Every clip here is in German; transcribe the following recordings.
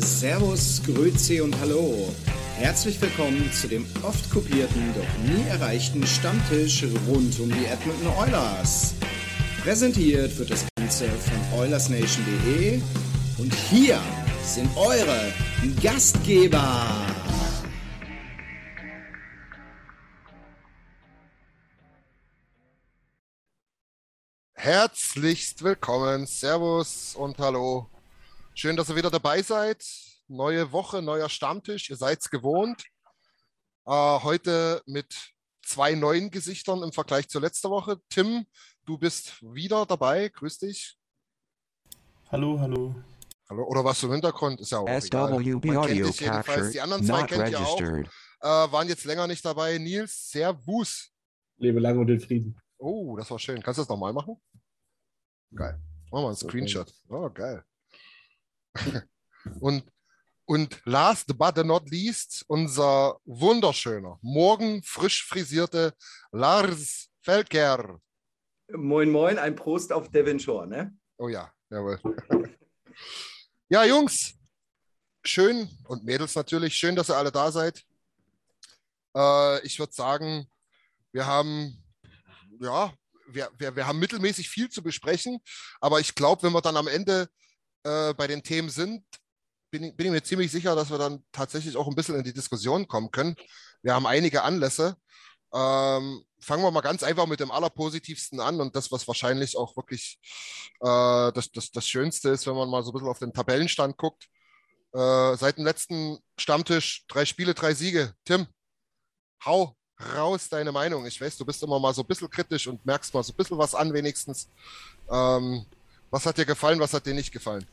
Servus, Grüezi und Hallo. Herzlich willkommen zu dem oft kopierten, doch nie erreichten Stammtisch rund um die Edmonton Oilers. Präsentiert wird das Ganze von OilersNation.de und hier sind eure Gastgeber. Herzlichst willkommen, Servus und Hallo. Schön, dass ihr wieder dabei seid. Neue Woche, neuer Stammtisch. Ihr seid es gewohnt. Äh, heute mit zwei neuen Gesichtern im Vergleich zur letzten Woche. Tim, du bist wieder dabei. Grüß dich. Hallo, hallo. Hallo. Oder was du im Hintergrund? Ist ja auch egal. SWB kennt audio dich jedenfalls. capture Die anderen zwei not kennt ihr auch. registered. Äh, waren jetzt länger nicht dabei. Nils, Servus. Lebe lang und in Frieden. Oh, das war schön. Kannst du das nochmal machen? Geil. Machen wir einen Screenshot. Oh, geil. Und, und last but not least, unser wunderschöner, morgen frisch frisierte Lars Felker. Moin, moin, ein Prost auf Devon Shore, ne? Oh ja, jawohl. ja, Jungs, schön und Mädels natürlich, schön, dass ihr alle da seid. Äh, ich würde sagen, wir haben, ja, wir, wir, wir haben mittelmäßig viel zu besprechen, aber ich glaube, wenn wir dann am Ende äh, bei den Themen sind, bin ich, bin ich mir ziemlich sicher, dass wir dann tatsächlich auch ein bisschen in die Diskussion kommen können. Wir haben einige Anlässe. Ähm, fangen wir mal ganz einfach mit dem Allerpositivsten an und das, was wahrscheinlich auch wirklich äh, das, das, das Schönste ist, wenn man mal so ein bisschen auf den Tabellenstand guckt. Äh, seit dem letzten Stammtisch drei Spiele, drei Siege. Tim, hau raus deine Meinung. Ich weiß, du bist immer mal so ein bisschen kritisch und merkst mal so ein bisschen was an, wenigstens. Ähm, was hat dir gefallen, was hat dir nicht gefallen?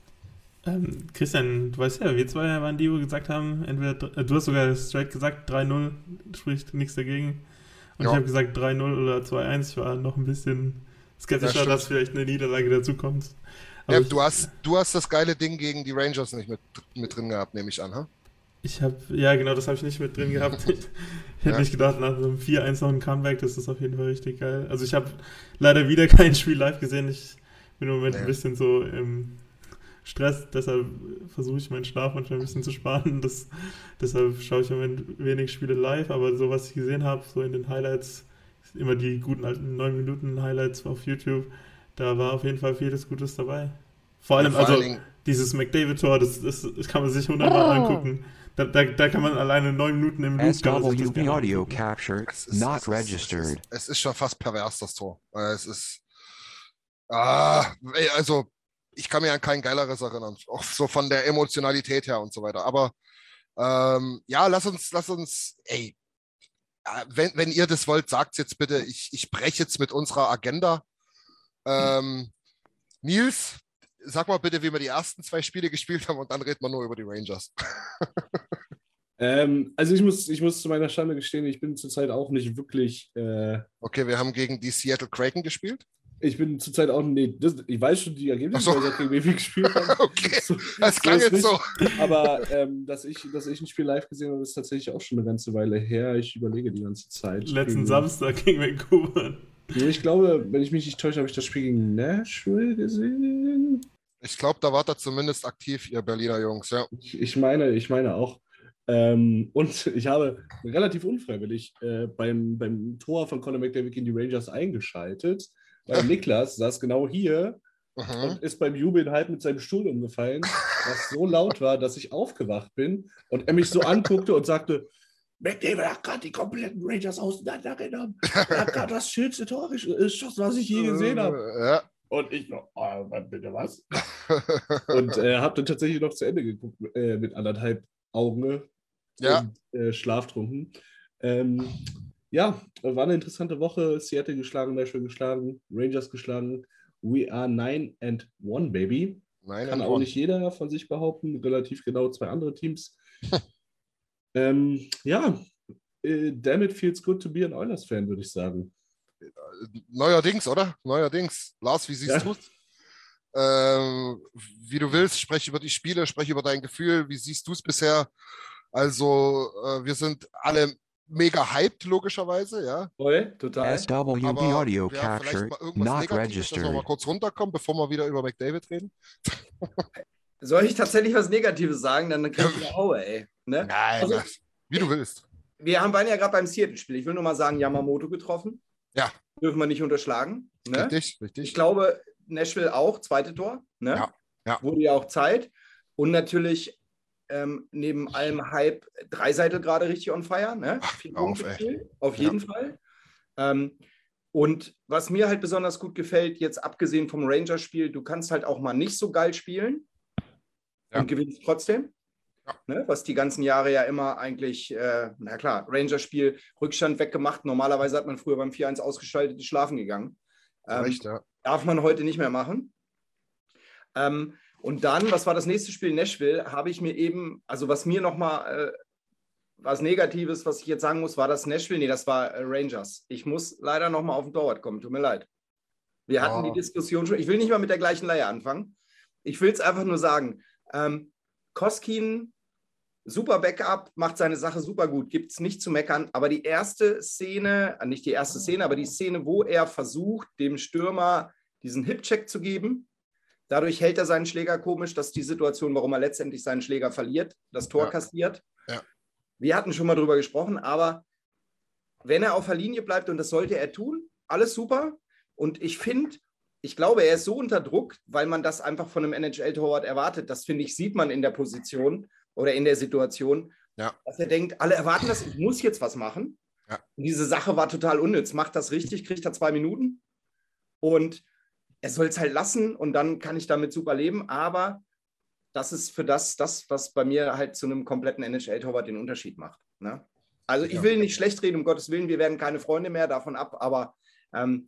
Ähm, Christian, du weißt ja, wir zwei waren die, die gesagt haben, entweder, äh, du hast sogar straight gesagt 3-0, spricht nichts dagegen. Und Ja. ich habe gesagt 3-0 oder 2-1. Ich war noch ein bisschen skeptischer, stimmt. dass vielleicht eine Niederlage dazukommt. Ja, du, hast, du hast das geile Ding gegen die Rangers nicht mit, mit drin gehabt, nehme ich an. Ha? ich habe, ja genau, das habe ich nicht mit drin gehabt. Ich, hätte Ja. nicht gedacht, nach so einem 4-1 noch ein Comeback, das ist auf jeden Fall richtig geil. Also ich habe leider wieder kein Spiel live gesehen. Ich bin im Moment Nee. ein bisschen so im Stress, deshalb versuche ich meinen Schlaf manchmal ein bisschen zu sparen. Das, deshalb schaue ich im Moment wenig Spiele live, aber so was ich gesehen habe, so in den Highlights, immer die guten alten 9 Minuten Highlights auf YouTube, da war auf jeden Fall vieles Gutes dabei. Vor allem, Ja, vor also allen Dingen- dieses McDavid-Tor, das, das, das kann man sich hundertmal angucken. Da, da, da kann man alleine 9 Minuten im Loop SWB audio angucken. capture Es ist- not es ist- registered. Es ist, es ist schon fast pervers, das Tor. Es ist. Ah, ey, also, ich kann mir an kein geileres erinnern. Auch so von der Emotionalität her und so weiter. Aber ähm, ja, lass uns, lass uns, ey, wenn, wenn ihr das wollt, sagt jetzt bitte. Ich, ich breche jetzt mit unserer Agenda. Ähm, Nils, sag mal bitte, wie wir die ersten zwei Spiele gespielt haben und dann reden wir nur über die Rangers. Ähm, also ich muss, ich muss zu meiner Schande gestehen, ich bin zurzeit auch nicht wirklich, äh, Okay, wir haben gegen die Seattle Kraken gespielt. Ich bin zurzeit auch, nee, das, ich weiß schon die Ergebnisse, so. weil ich gegen wen wir gespielt haben. Okay, So- das so klang ist jetzt so. Aber ähm, dass, ich, dass ich ein Spiel live gesehen habe, ist tatsächlich auch schon eine ganze Weile her. Ich überlege die ganze Zeit. Letzten Gegen- Samstag gegen Vancouver. Nee, Ich glaube, wenn ich mich nicht täusche, habe ich das Spiel gegen Nashville gesehen. Ich glaube, da wart ihr zumindest aktiv, ihr Berliner Jungs, ja. Ich, ich meine, ich meine auch. Ähm, und ich habe relativ unfreiwillig äh, beim, beim Tor von Conor McDavid gegen die Rangers eingeschaltet, weil Niklas saß genau hier Mhm. und ist beim Jubeln halb mit seinem Stuhl umgefallen, was so laut war, dass ich aufgewacht bin und er mich so anguckte und sagte, McDavid hat gerade die kompletten Rangers auseinandergenommen. Er hat gerade das schönste Tor gesch- geschossen, was ich je gesehen habe. Äh, Ja. Und ich noch, oh, Mann, bitte was? Und äh, habe dann tatsächlich noch zu Ende geguckt äh, mit anderthalb Augen Ja. und äh, schlaftrunken. Ähm, ja, war eine interessante Woche. Seattle geschlagen, Nashville geschlagen, Rangers geschlagen. We are nine and one, baby. Nein, Kann auch one. nicht jeder von sich behaupten. Relativ genau zwei andere Teams. ähm, ja, äh, damn it feels good to be an Oilers-Fan, würde ich sagen. Neuerdings, oder? Neuerdings. Lars, wie siehst Ja. du es? Ähm, wie du willst, sprech über die Spiele, sprech über dein Gefühl. Wie siehst du es bisher? Also, äh, wir sind alle mega hyped, logischerweise, ja. Voll, total. SWB Aber audio ja, vielleicht captured, mal irgendwas not Negatives, dass wir registered. mal kurz runterkommen, bevor wir wieder über McDavid reden. Soll ich tatsächlich was Negatives sagen? Dann krieg ich eine Aue, ey. Ne? Nein, Also- das, wie du willst. Wir haben waren ja gerade beim Seattle-Spiel. Ich will nur mal sagen, Yamamoto getroffen. Ja. Dürfen wir nicht unterschlagen. Ne? Richtig, richtig. Ich glaube, Nashville auch, zweite Tor. Ne? Ja, ja. Wurde ja auch Zeit. Und natürlich ähm, neben allem Hype Dreiseitel gerade richtig on fire. Ne? Ach, auf, auf Ja. jeden Fall. Ähm, und was mir halt besonders gut gefällt, jetzt abgesehen vom Rangers-Spiel, du kannst halt auch mal nicht so geil spielen Ja. und gewinnst trotzdem. Ja. Ne? Was die ganzen Jahre ja immer eigentlich, äh, na klar, Rangers-Spiel, Rückstand weggemacht. Normalerweise hat man früher beim 4-1 ausgeschaltet, schlafen gegangen. Ähm, Recht, ja. Darf man heute nicht mehr machen. Ähm, und dann, was war das nächste Spiel? Nashville, habe ich mir eben, also was mir nochmal, äh, was Negatives, was ich jetzt sagen muss, war das Nashville? Nee, das war äh, Rangers. Ich muss leider nochmal auf den Torwart kommen, tut mir leid. Wir hatten Oh. die Diskussion schon, ich will nicht mal mit der gleichen Leier anfangen. Ich will es einfach nur sagen. Ähm, Koskin, super Backup, macht seine Sache super gut, gibt es nicht zu meckern. Aber die erste Szene, äh, nicht die erste Szene, aber die Szene, wo er versucht, dem Stürmer diesen Hip-Check zu geben, dadurch hält er seinen Schläger komisch. Das ist die Situation, warum er letztendlich seinen Schläger verliert, das Tor Ja. kassiert. Ja. Wir hatten schon mal drüber gesprochen, aber wenn er auf der Linie bleibt, und das sollte er tun, alles super. Und ich finde, ich glaube, er ist so unter Druck, weil man das einfach von einem NHL-Torwart erwartet. Das finde ich, sieht man in der Position oder in der Situation, Ja. dass er denkt, alle erwarten das, ich muss jetzt was machen. Ja. Diese Sache war total unnütz. Macht das richtig, kriegt er zwei Minuten und er soll es halt lassen und dann kann ich damit super leben. Aber das ist für das, das was bei mir halt zu einem kompletten NHL-Torwart den Unterschied macht. Ne? Also ich will nicht schlecht reden, um Gottes Willen, wir werden keine Freunde mehr davon ab, aber ähm,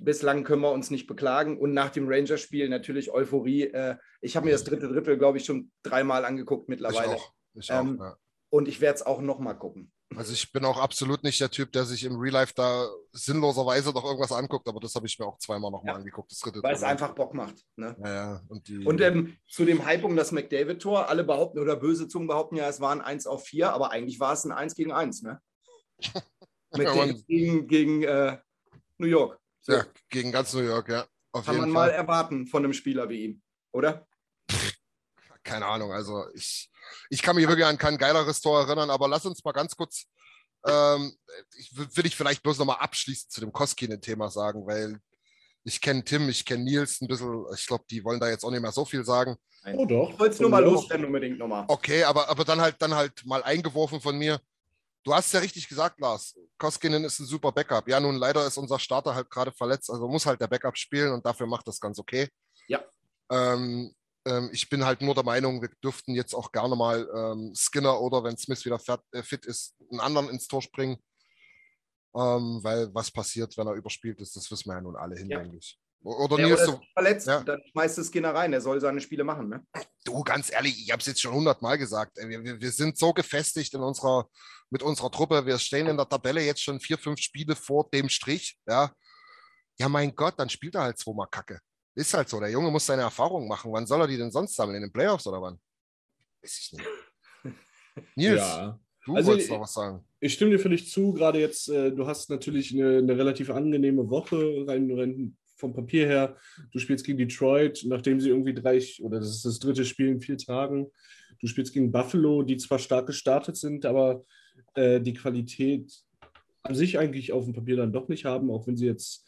bislang können wir uns nicht beklagen. Und nach dem Rangers-Spiel natürlich Euphorie. Äh, ich habe mir das dritte Drittel, glaube ich, schon dreimal angeguckt Ich mittlerweile. auch. Ich auch Ähm, ja. Und ich werde es auch nochmal gucken. Also ich bin auch absolut nicht der Typ, der sich im Real Life da sinnloserweise noch irgendwas anguckt, aber das habe ich mir auch zweimal nochmal Ja. angeguckt. Das dritte Weil es einfach Bock macht. Ne? Ja, ja. Und, die, Und ähm, zu dem Hype um das McDavid-Tor, alle behaupten oder böse Zungen behaupten ja, es war ein 1 auf 4, aber eigentlich war es ein 1 gegen 1, ne? McDavid gegen, gegen äh, New York. So, ja, gegen ganz New York, ja. Auf kann man mal Fall. erwarten von einem Spieler wie ihm, oder? Keine Ahnung. Also ich, ich kann mich wirklich an kein geileres Tor erinnern, aber lass uns mal ganz kurz, ähm, ich will, ich vielleicht bloß nochmal abschließend zu dem Koskinen-Thema sagen, weil ich kenne Tim, ich kenne Nils ein bisschen, ich glaube, die wollen da jetzt auch nicht mehr so viel sagen. Oh doch. Ich wollte es nur mal loswerden, unbedingt nochmal. Okay, aber, aber dann halt dann halt mal eingeworfen von mir. Du hast ja richtig gesagt, Lars. Koskinen ist ein super Backup. Ja, nun leider ist unser Starter halt gerade verletzt, also muss halt der Backup spielen und dafür macht das ganz okay. Ja. Ähm, ähm, ich bin halt nur der Meinung, wir dürften jetzt auch gerne mal ähm, Skinner oder wenn Smith wieder fit, äh, fit ist, einen anderen ins Tor springen. Ähm, weil was passiert, wenn er überspielt ist, das wissen wir ja nun alle hinlänglich. Oder Der Nils, oder verletzt, Ja. dann schmeißt es Skinner rein, der soll seine Spiele machen, ne? Du, ganz ehrlich, ich habe es jetzt schon hundertmal gesagt. Wir, wir, wir sind so gefestigt in unserer, mit unserer Truppe. Wir stehen in der Tabelle jetzt schon vier, fünf Spiele vor dem Strich. Ja, ja mein Gott, dann spielt er halt zweimal Kacke. Ist halt so. Der Junge muss seine Erfahrungen machen. Wann soll er die denn sonst sammeln? In den Playoffs oder wann? Weiß ich nicht. Nils, Ja. du Also, wolltest noch was sagen. Ich stimme dir völlig zu, gerade jetzt, äh, du hast natürlich eine, eine relativ angenehme Woche rein, rein vom Papier her. Du spielst gegen Detroit, nachdem sie irgendwie drei, oder das ist das dritte Spiel in vier Tagen. Du spielst gegen Buffalo, die zwar stark gestartet sind, aber äh, die Qualität an sich eigentlich auf dem Papier dann doch nicht haben, auch wenn sie jetzt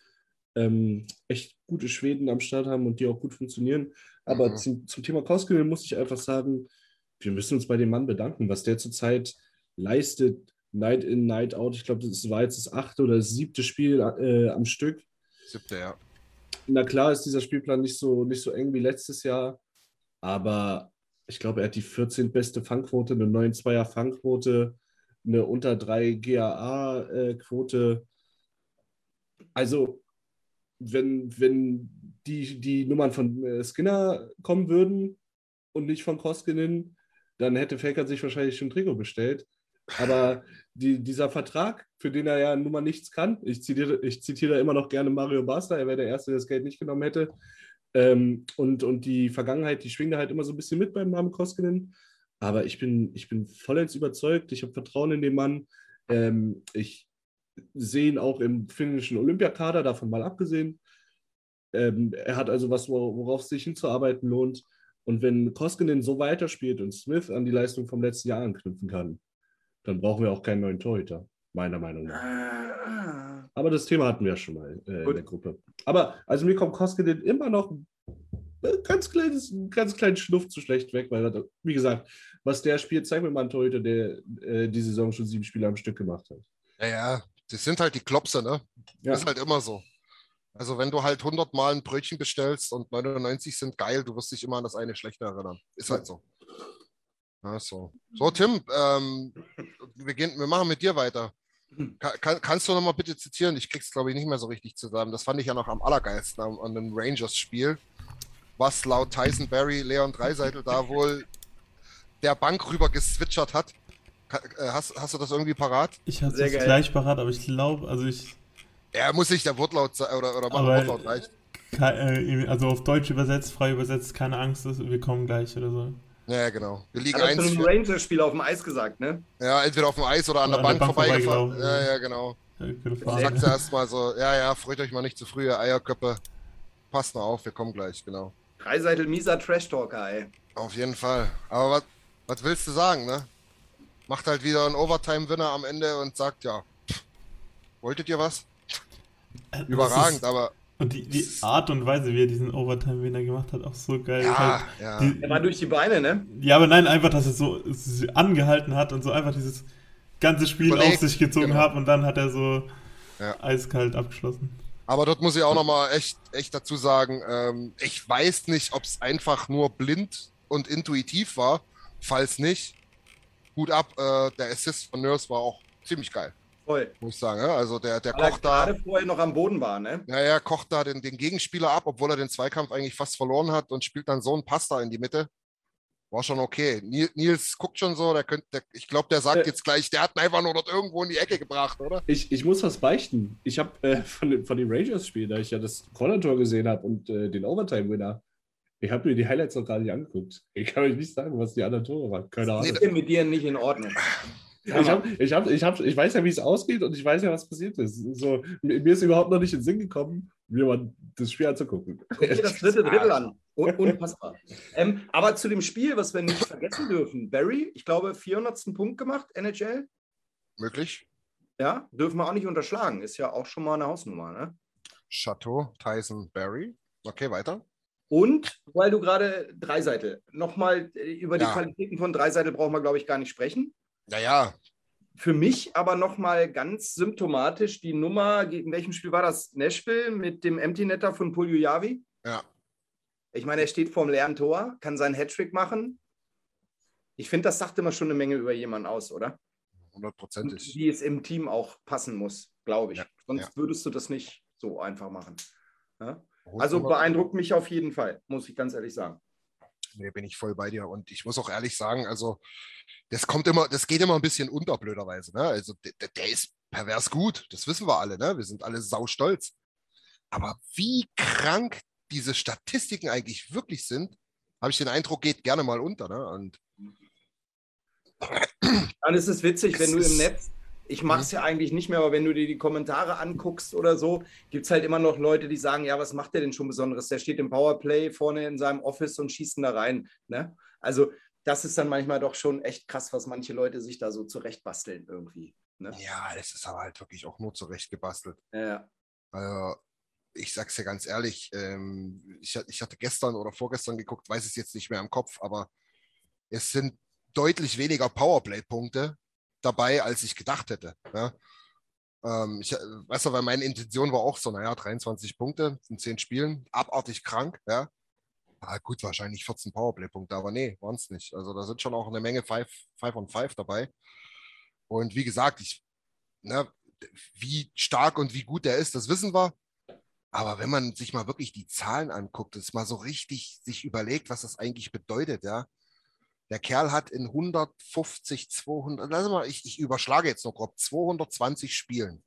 ähm, echt gute Schweden am Start haben und die auch gut funktionieren. Aber Mhm. zum, zum Thema Koskinen muss ich einfach sagen, wir müssen uns bei dem Mann bedanken, was der zurzeit leistet, Night in, Night out. Ich glaube, das war jetzt das achte oder das siebte Spiel äh, am Stück. Siebte, ja. Na klar ist dieser Spielplan nicht so, nicht so eng wie letztes Jahr, aber ich glaube, er hat die 14. beste Fangquote, eine 9-2er Fangquote, eine unter 3 GAA-Quote. Also, wenn, wenn die, die Nummern von äh, Skinner kommen würden und nicht von Koskinen, dann hätte Faker sich wahrscheinlich schon Trikot bestellt. Aber die, dieser Vertrag, für den er ja nun mal nichts kann, ich zitiere, ich zitiere immer noch gerne Mario Basler, er wäre der Erste, der das Geld nicht genommen hätte. Ähm, und, und die Vergangenheit, die schwingt halt immer so ein bisschen mit beim Namen Koskinen. Aber ich bin, ich bin vollends überzeugt, ich habe Vertrauen in den Mann. Ähm, ich sehe ihn auch im finnischen Olympiakader, davon mal abgesehen. Ähm, er hat also was, wor- worauf es sich hinzuarbeiten lohnt. Und wenn Koskinen so weiterspielt und Smith an die Leistung vom letzten Jahr anknüpfen kann, dann brauchen wir auch keinen neuen Torhüter, meiner Meinung nach. Ah, Aber das Thema hatten wir ja schon mal äh, in der Gruppe. Aber also mir kommt Koskinen immer noch ein ganz kleines, einen ganz kleinen Schnuff zu schlecht weg, weil, er- wie gesagt, was der spielt, zeig mir mal einen Torhüter, der äh, die Saison schon sieben Spiele am Stück gemacht hat. Ja, ja, das sind halt die Klopse, ne? Ja. Ist halt immer so. Also wenn du halt 100 Mal ein Brötchen bestellst und 99 sind geil, du wirst dich immer an das eine schlechte erinnern. Ist halt so. Ja, so. so, Tim, ähm, wir, gehen, wir machen mit dir weiter. Ka kann, kannst du nochmal bitte zitieren? Ich krieg's, glaube ich, nicht mehr so richtig zusammen. Das fand ich ja noch am allergeilsten an, an dem Rangers-Spiel. Was laut Tyson Berry, Leon Dreiseitel da wohl der Bank rüber geswitchert hat. Äh, hast, hast du das irgendwie parat? Ich hatte es gleich parat, aber ich glaube, also ich, Er muss sich der Wortlaut sein oder, oder machen Wortlaut reicht. ke- äh, also auf Deutsch übersetzt, frei übersetzt, keine Angst, wir kommen gleich oder so. Ja, ja, genau. Wir liegen zu eins. einem Für, Rangers-Spiel auf dem Eis gesagt, ne? ja, entweder auf dem Eis oder an Oder der an der Bank, Bank vorbeigefahren. Ja, ja, genau. Gefahren. sagt er erstmal so: Ja, ja, freut euch mal nicht zu früh, ihr Eierköppe. Passt mal auf, wir kommen gleich, genau. Dreiseitel mieser Trash-Talker, ey. Auf jeden Fall. Aber was, was willst du sagen, ne? Macht halt wieder einen Overtime-Winner am Ende und sagt: Ja, pff, wolltet ihr was? Das Überragend, ist- aber Und die, die Art und Weise, wie er diesen Overtime-Winner gemacht hat, auch so geil. ja, Halt ja. die, Er war durch die Beine, ne? ja, aber nein, einfach, dass er so es angehalten hat und so einfach dieses ganze Spiel Überlegt, auf sich gezogen genau. hat und dann hat er so Ja. eiskalt abgeschlossen. Aber dort muss ich auch nochmal echt, echt dazu sagen, ähm, ich weiß nicht, ob es einfach nur blind und intuitiv war. Falls nicht, Hut ab, äh, der Assist von Nurse war auch ziemlich geil, Voll. muss ich sagen. Ja? Also der, der Weil er kocht da, gerade vorher noch am Boden war, ne? ja, ja, kocht da den, den Gegenspieler ab, obwohl er den Zweikampf eigentlich fast verloren hat und spielt dann so einen Pass da in die Mitte. War schon okay. Nils, guckt schon so, der könnte, der, ich glaube, der sagt Äh. jetzt gleich, der hat ihn einfach nur dort irgendwo in die Ecke gebracht, oder? Ich, ich muss was beichten. Ich habe äh, von, von dem Rangers-Spiel, da ich ja das Corner-Tor gesehen habe und äh, den Overtime-Winner, ich habe mir die Highlights noch gar nicht angeguckt. Ich kann euch nicht sagen, was die anderen Tore waren. Keine Ahnung. Nee, Ich bin mit dir nicht in Ordnung. Ich, hab, ich, hab, ich, hab, ich weiß ja, wie es ausgeht und ich weiß ja, was passiert ist. So, mir ist überhaupt noch nicht in den Sinn gekommen, mir mal das Spiel anzugucken. Guck dir das dritte Drittel an. Un unfassbar. Ähm, aber zu dem Spiel, was wir nicht vergessen dürfen. Barry, ich glaube, 400. Punkt gemacht, NHL. Möglich. Ja, dürfen wir auch nicht unterschlagen. Ist ja auch schon mal eine Hausnummer, ne? Chateau, Tyson, Barry. Okay, weiter. Und weil du gerade Dreiseitel, nochmal äh, über die Ja. Qualitäten von Dreiseitel brauchen wir, glaube ich, gar nicht sprechen. Naja, Für mich aber nochmal ganz symptomatisch die Nummer, in welchem Spiel war das? Nashville mit dem Empty Netter von Puljujavi. ja. Ich meine, er steht vorm leeren Tor, kann seinen Hattrick machen. Ich finde, das sagt immer schon eine Menge über jemanden aus, oder? Hundertprozentig. Wie es im Team auch passen muss, glaube ich. Ja, Sonst ja. würdest du das nicht so einfach machen. Ja? Also beeindruckt mich auf jeden Fall, muss ich ganz ehrlich sagen. Nee, bin ich voll bei dir. Und ich muss auch ehrlich sagen, also das kommt immer, das geht immer ein bisschen unter, blöderweise. Ne? Also der, der ist pervers gut, das wissen wir alle, ne? Wir sind alle saustolz. Aber wie krank diese Statistiken eigentlich wirklich sind, habe ich den Eindruck, geht gerne mal unter. Ne? Und Dann ist es witzig, wenn du im Netz, ich mache es ja eigentlich nicht mehr, aber wenn du dir die Kommentare anguckst oder so, gibt es halt immer noch Leute, die sagen, ja, was macht der denn schon Besonderes? Der steht im Powerplay vorne in seinem Office und schießt ihn da rein. Ne? Also das ist dann manchmal doch schon echt krass, was manche Leute sich da so zurechtbasteln irgendwie. Ne? ja, das ist aber halt wirklich auch nur zurecht gebastelt. Ja. Also, ich sag's dir ganz ehrlich, ähm, ich, ich hatte gestern oder vorgestern geguckt, weiß es jetzt nicht mehr im Kopf, aber es sind deutlich weniger Powerplay-Punkte dabei, als ich gedacht hätte. Ja? Ähm, ich, weißt du, weil meine Intention war auch so, naja, 23 Punkte in 10 Spielen, abartig krank, ja. Ah, gut, wahrscheinlich 14 Powerplay-Punkte, aber nee, waren es nicht. Also da sind schon auch eine Menge 5 on 5 dabei. Und wie gesagt, ich, ne, wie stark und wie gut der ist, das wissen wir. Aber wenn man sich mal wirklich die Zahlen anguckt, das mal so richtig sich überlegt, was das eigentlich bedeutet, ja. Der Kerl hat in 150, 200, lass mal, ich, ich überschlage jetzt noch grob, 220 Spielen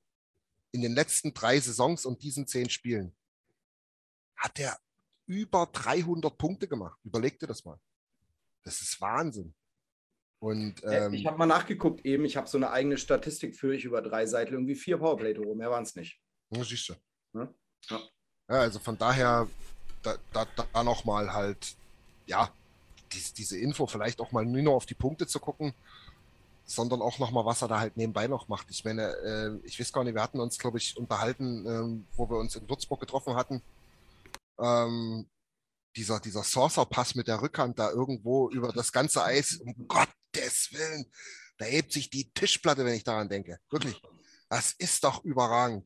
in den letzten drei Saisons und diesen zehn Spielen hat er über 300 Punkte gemacht. Überleg dir das mal. Das ist Wahnsinn. Und, ähm, ich habe mal nachgeguckt eben, ich habe so eine eigene Statistik für ich über drei Seiten, irgendwie vier Powerplay-Tore, mehr waren es nicht. Ja, siehst du. Ja? Ja. ja. also von daher, da, da, da nochmal halt, ja, dies, diese Info vielleicht auch mal nur auf die Punkte zu gucken, sondern auch nochmal, was er da halt nebenbei noch macht. Ich meine, äh, ich weiß gar nicht, wir hatten uns, glaube ich, unterhalten, ähm, wo wir uns in Würzburg getroffen hatten. Ähm, dieser, dieser Saucer-Pass mit der Rückhand da irgendwo über das ganze Eis, um Gottes Willen, da hebt sich die Tischplatte, wenn ich daran denke. Wirklich. Das ist doch überragend.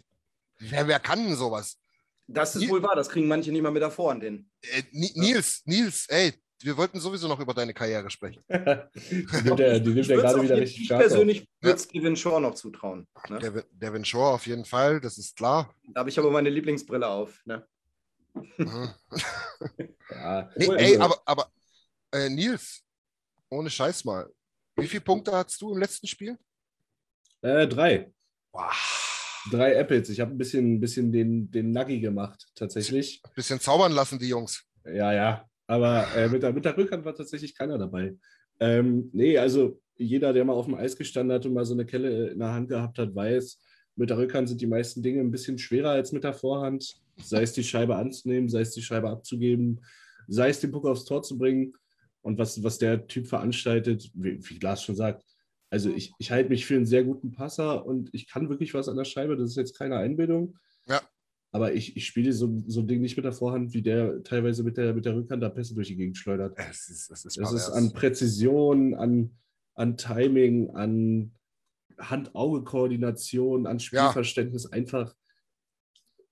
Wer, wer kann denn sowas? Das ist Nils, wohl wahr, das kriegen manche nicht mal mit davor an den. Äh, Nils, Nils, ey, wir wollten sowieso noch über deine Karriere sprechen. die nimmt er, die nimmt er gerade wieder richtig stark. Ich persönlich würde es Devin Shaw noch zutrauen. Ne? Devin, Devin Shaw auf jeden Fall, das ist klar. Da habe ich aber meine Lieblingsbrille auf. Ne? Mhm. ja, nee, ey, aber, aber äh, Nils, ohne Scheiß mal, wie viele Punkte hattest du im letzten Spiel? Äh, drei. Wow. Drei Apples. Ich habe ein bisschen, ein bisschen den, den Nuggy gemacht, tatsächlich. Ein bisschen zaubern lassen, die Jungs. Ja, ja. Aber äh, mit, der, mit der Rückhand war tatsächlich keiner dabei. Ähm, nee, also jeder, der mal auf dem Eis gestanden hat und mal so eine Kelle in der Hand gehabt hat, weiß, mit der Rückhand sind die meisten Dinge ein bisschen schwerer als mit der Vorhand. Sei es die Scheibe anzunehmen, sei es die Scheibe abzugeben, sei es den Puck aufs Tor zu bringen. Und was, was der Typ veranstaltet, wie, wie Glas schon sagt, also ich, ich halte mich für einen sehr guten Passer und ich kann wirklich was an der Scheibe. Das ist jetzt keine Einbildung. Ja. Aber ich, ich spiele so, so ein Ding nicht mit der Vorhand, wie der teilweise mit der, mit der Rückhand da Pässe durch die Gegend schleudert. Es ist, es ist, es ist an Präzision, an, an Timing, an Hand-Auge-Koordination, an Spielverständnis ja. einfach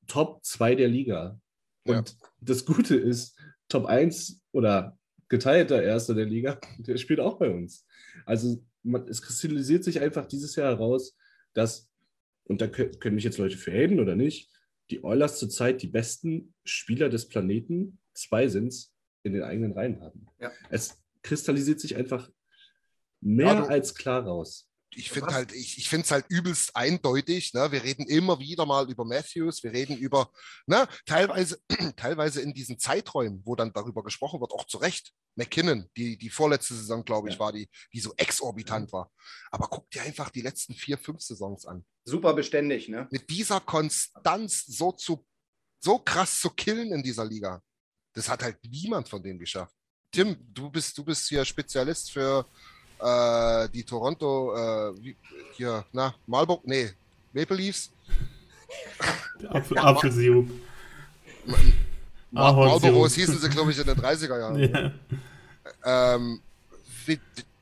Top 2 der Liga. Und ja. das Gute ist, Top 1 oder geteilter Erster der Liga, der spielt auch bei uns. Also man, es kristallisiert sich einfach dieses Jahr heraus, dass, und da können, mich jetzt Leute für oder nicht, die Oilers zurzeit die besten Spieler des Planeten, zwei sind es, in den eigenen Reihen haben. Ja. Es kristallisiert sich einfach mehr ja, als klar raus ich finde halt, ich, ich finde es halt übelst eindeutig. Ne? Wir reden immer wieder mal über Matthews, wir reden über, ne, teilweise, teilweise in diesen Zeiträumen, wo dann darüber gesprochen wird, auch zu Recht. McKinnon, die, die vorletzte Saison, glaube ich, ja. war die, die so exorbitant war. Aber guck dir einfach die letzten vier, fünf Saisons an. Super beständig, ne? Mit dieser Konstanz so zu, so krass zu killen in dieser Liga. Das hat halt niemand von denen geschafft. Tim, du bist, du bist hier Spezialist für äh, die Toronto, äh, hier, na, Marlboro, nee, Maple Leafs. Apfel, Apfelsirup. Marlboro hießen sie, glaube ich, in den 30er Jahren. Ja. Ähm, wie,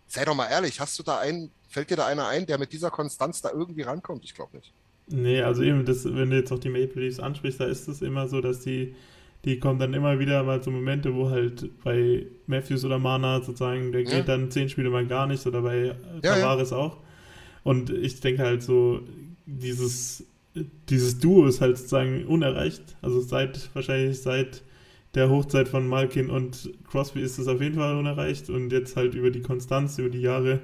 sei doch mal ehrlich, hast du da einen, fällt dir da einer ein, der mit dieser Konstanz da irgendwie rankommt? Ich glaube nicht. Nee, also eben, das, wenn du jetzt auch die Maple Leafs ansprichst, da ist es immer so, dass die die kommen dann immer wieder mal so Momente, wo halt bei Matthews oder Mana sozusagen, der ja. geht dann zehn Spiele mal gar nicht oder bei Tavares ja, ja. auch. Und ich denke halt so, dieses, dieses Duo ist halt sozusagen unerreicht. Also seit, wahrscheinlich seit der Hochzeit von Malkin und Crosby ist es auf jeden Fall unerreicht und jetzt halt über die Konstanz, über die Jahre.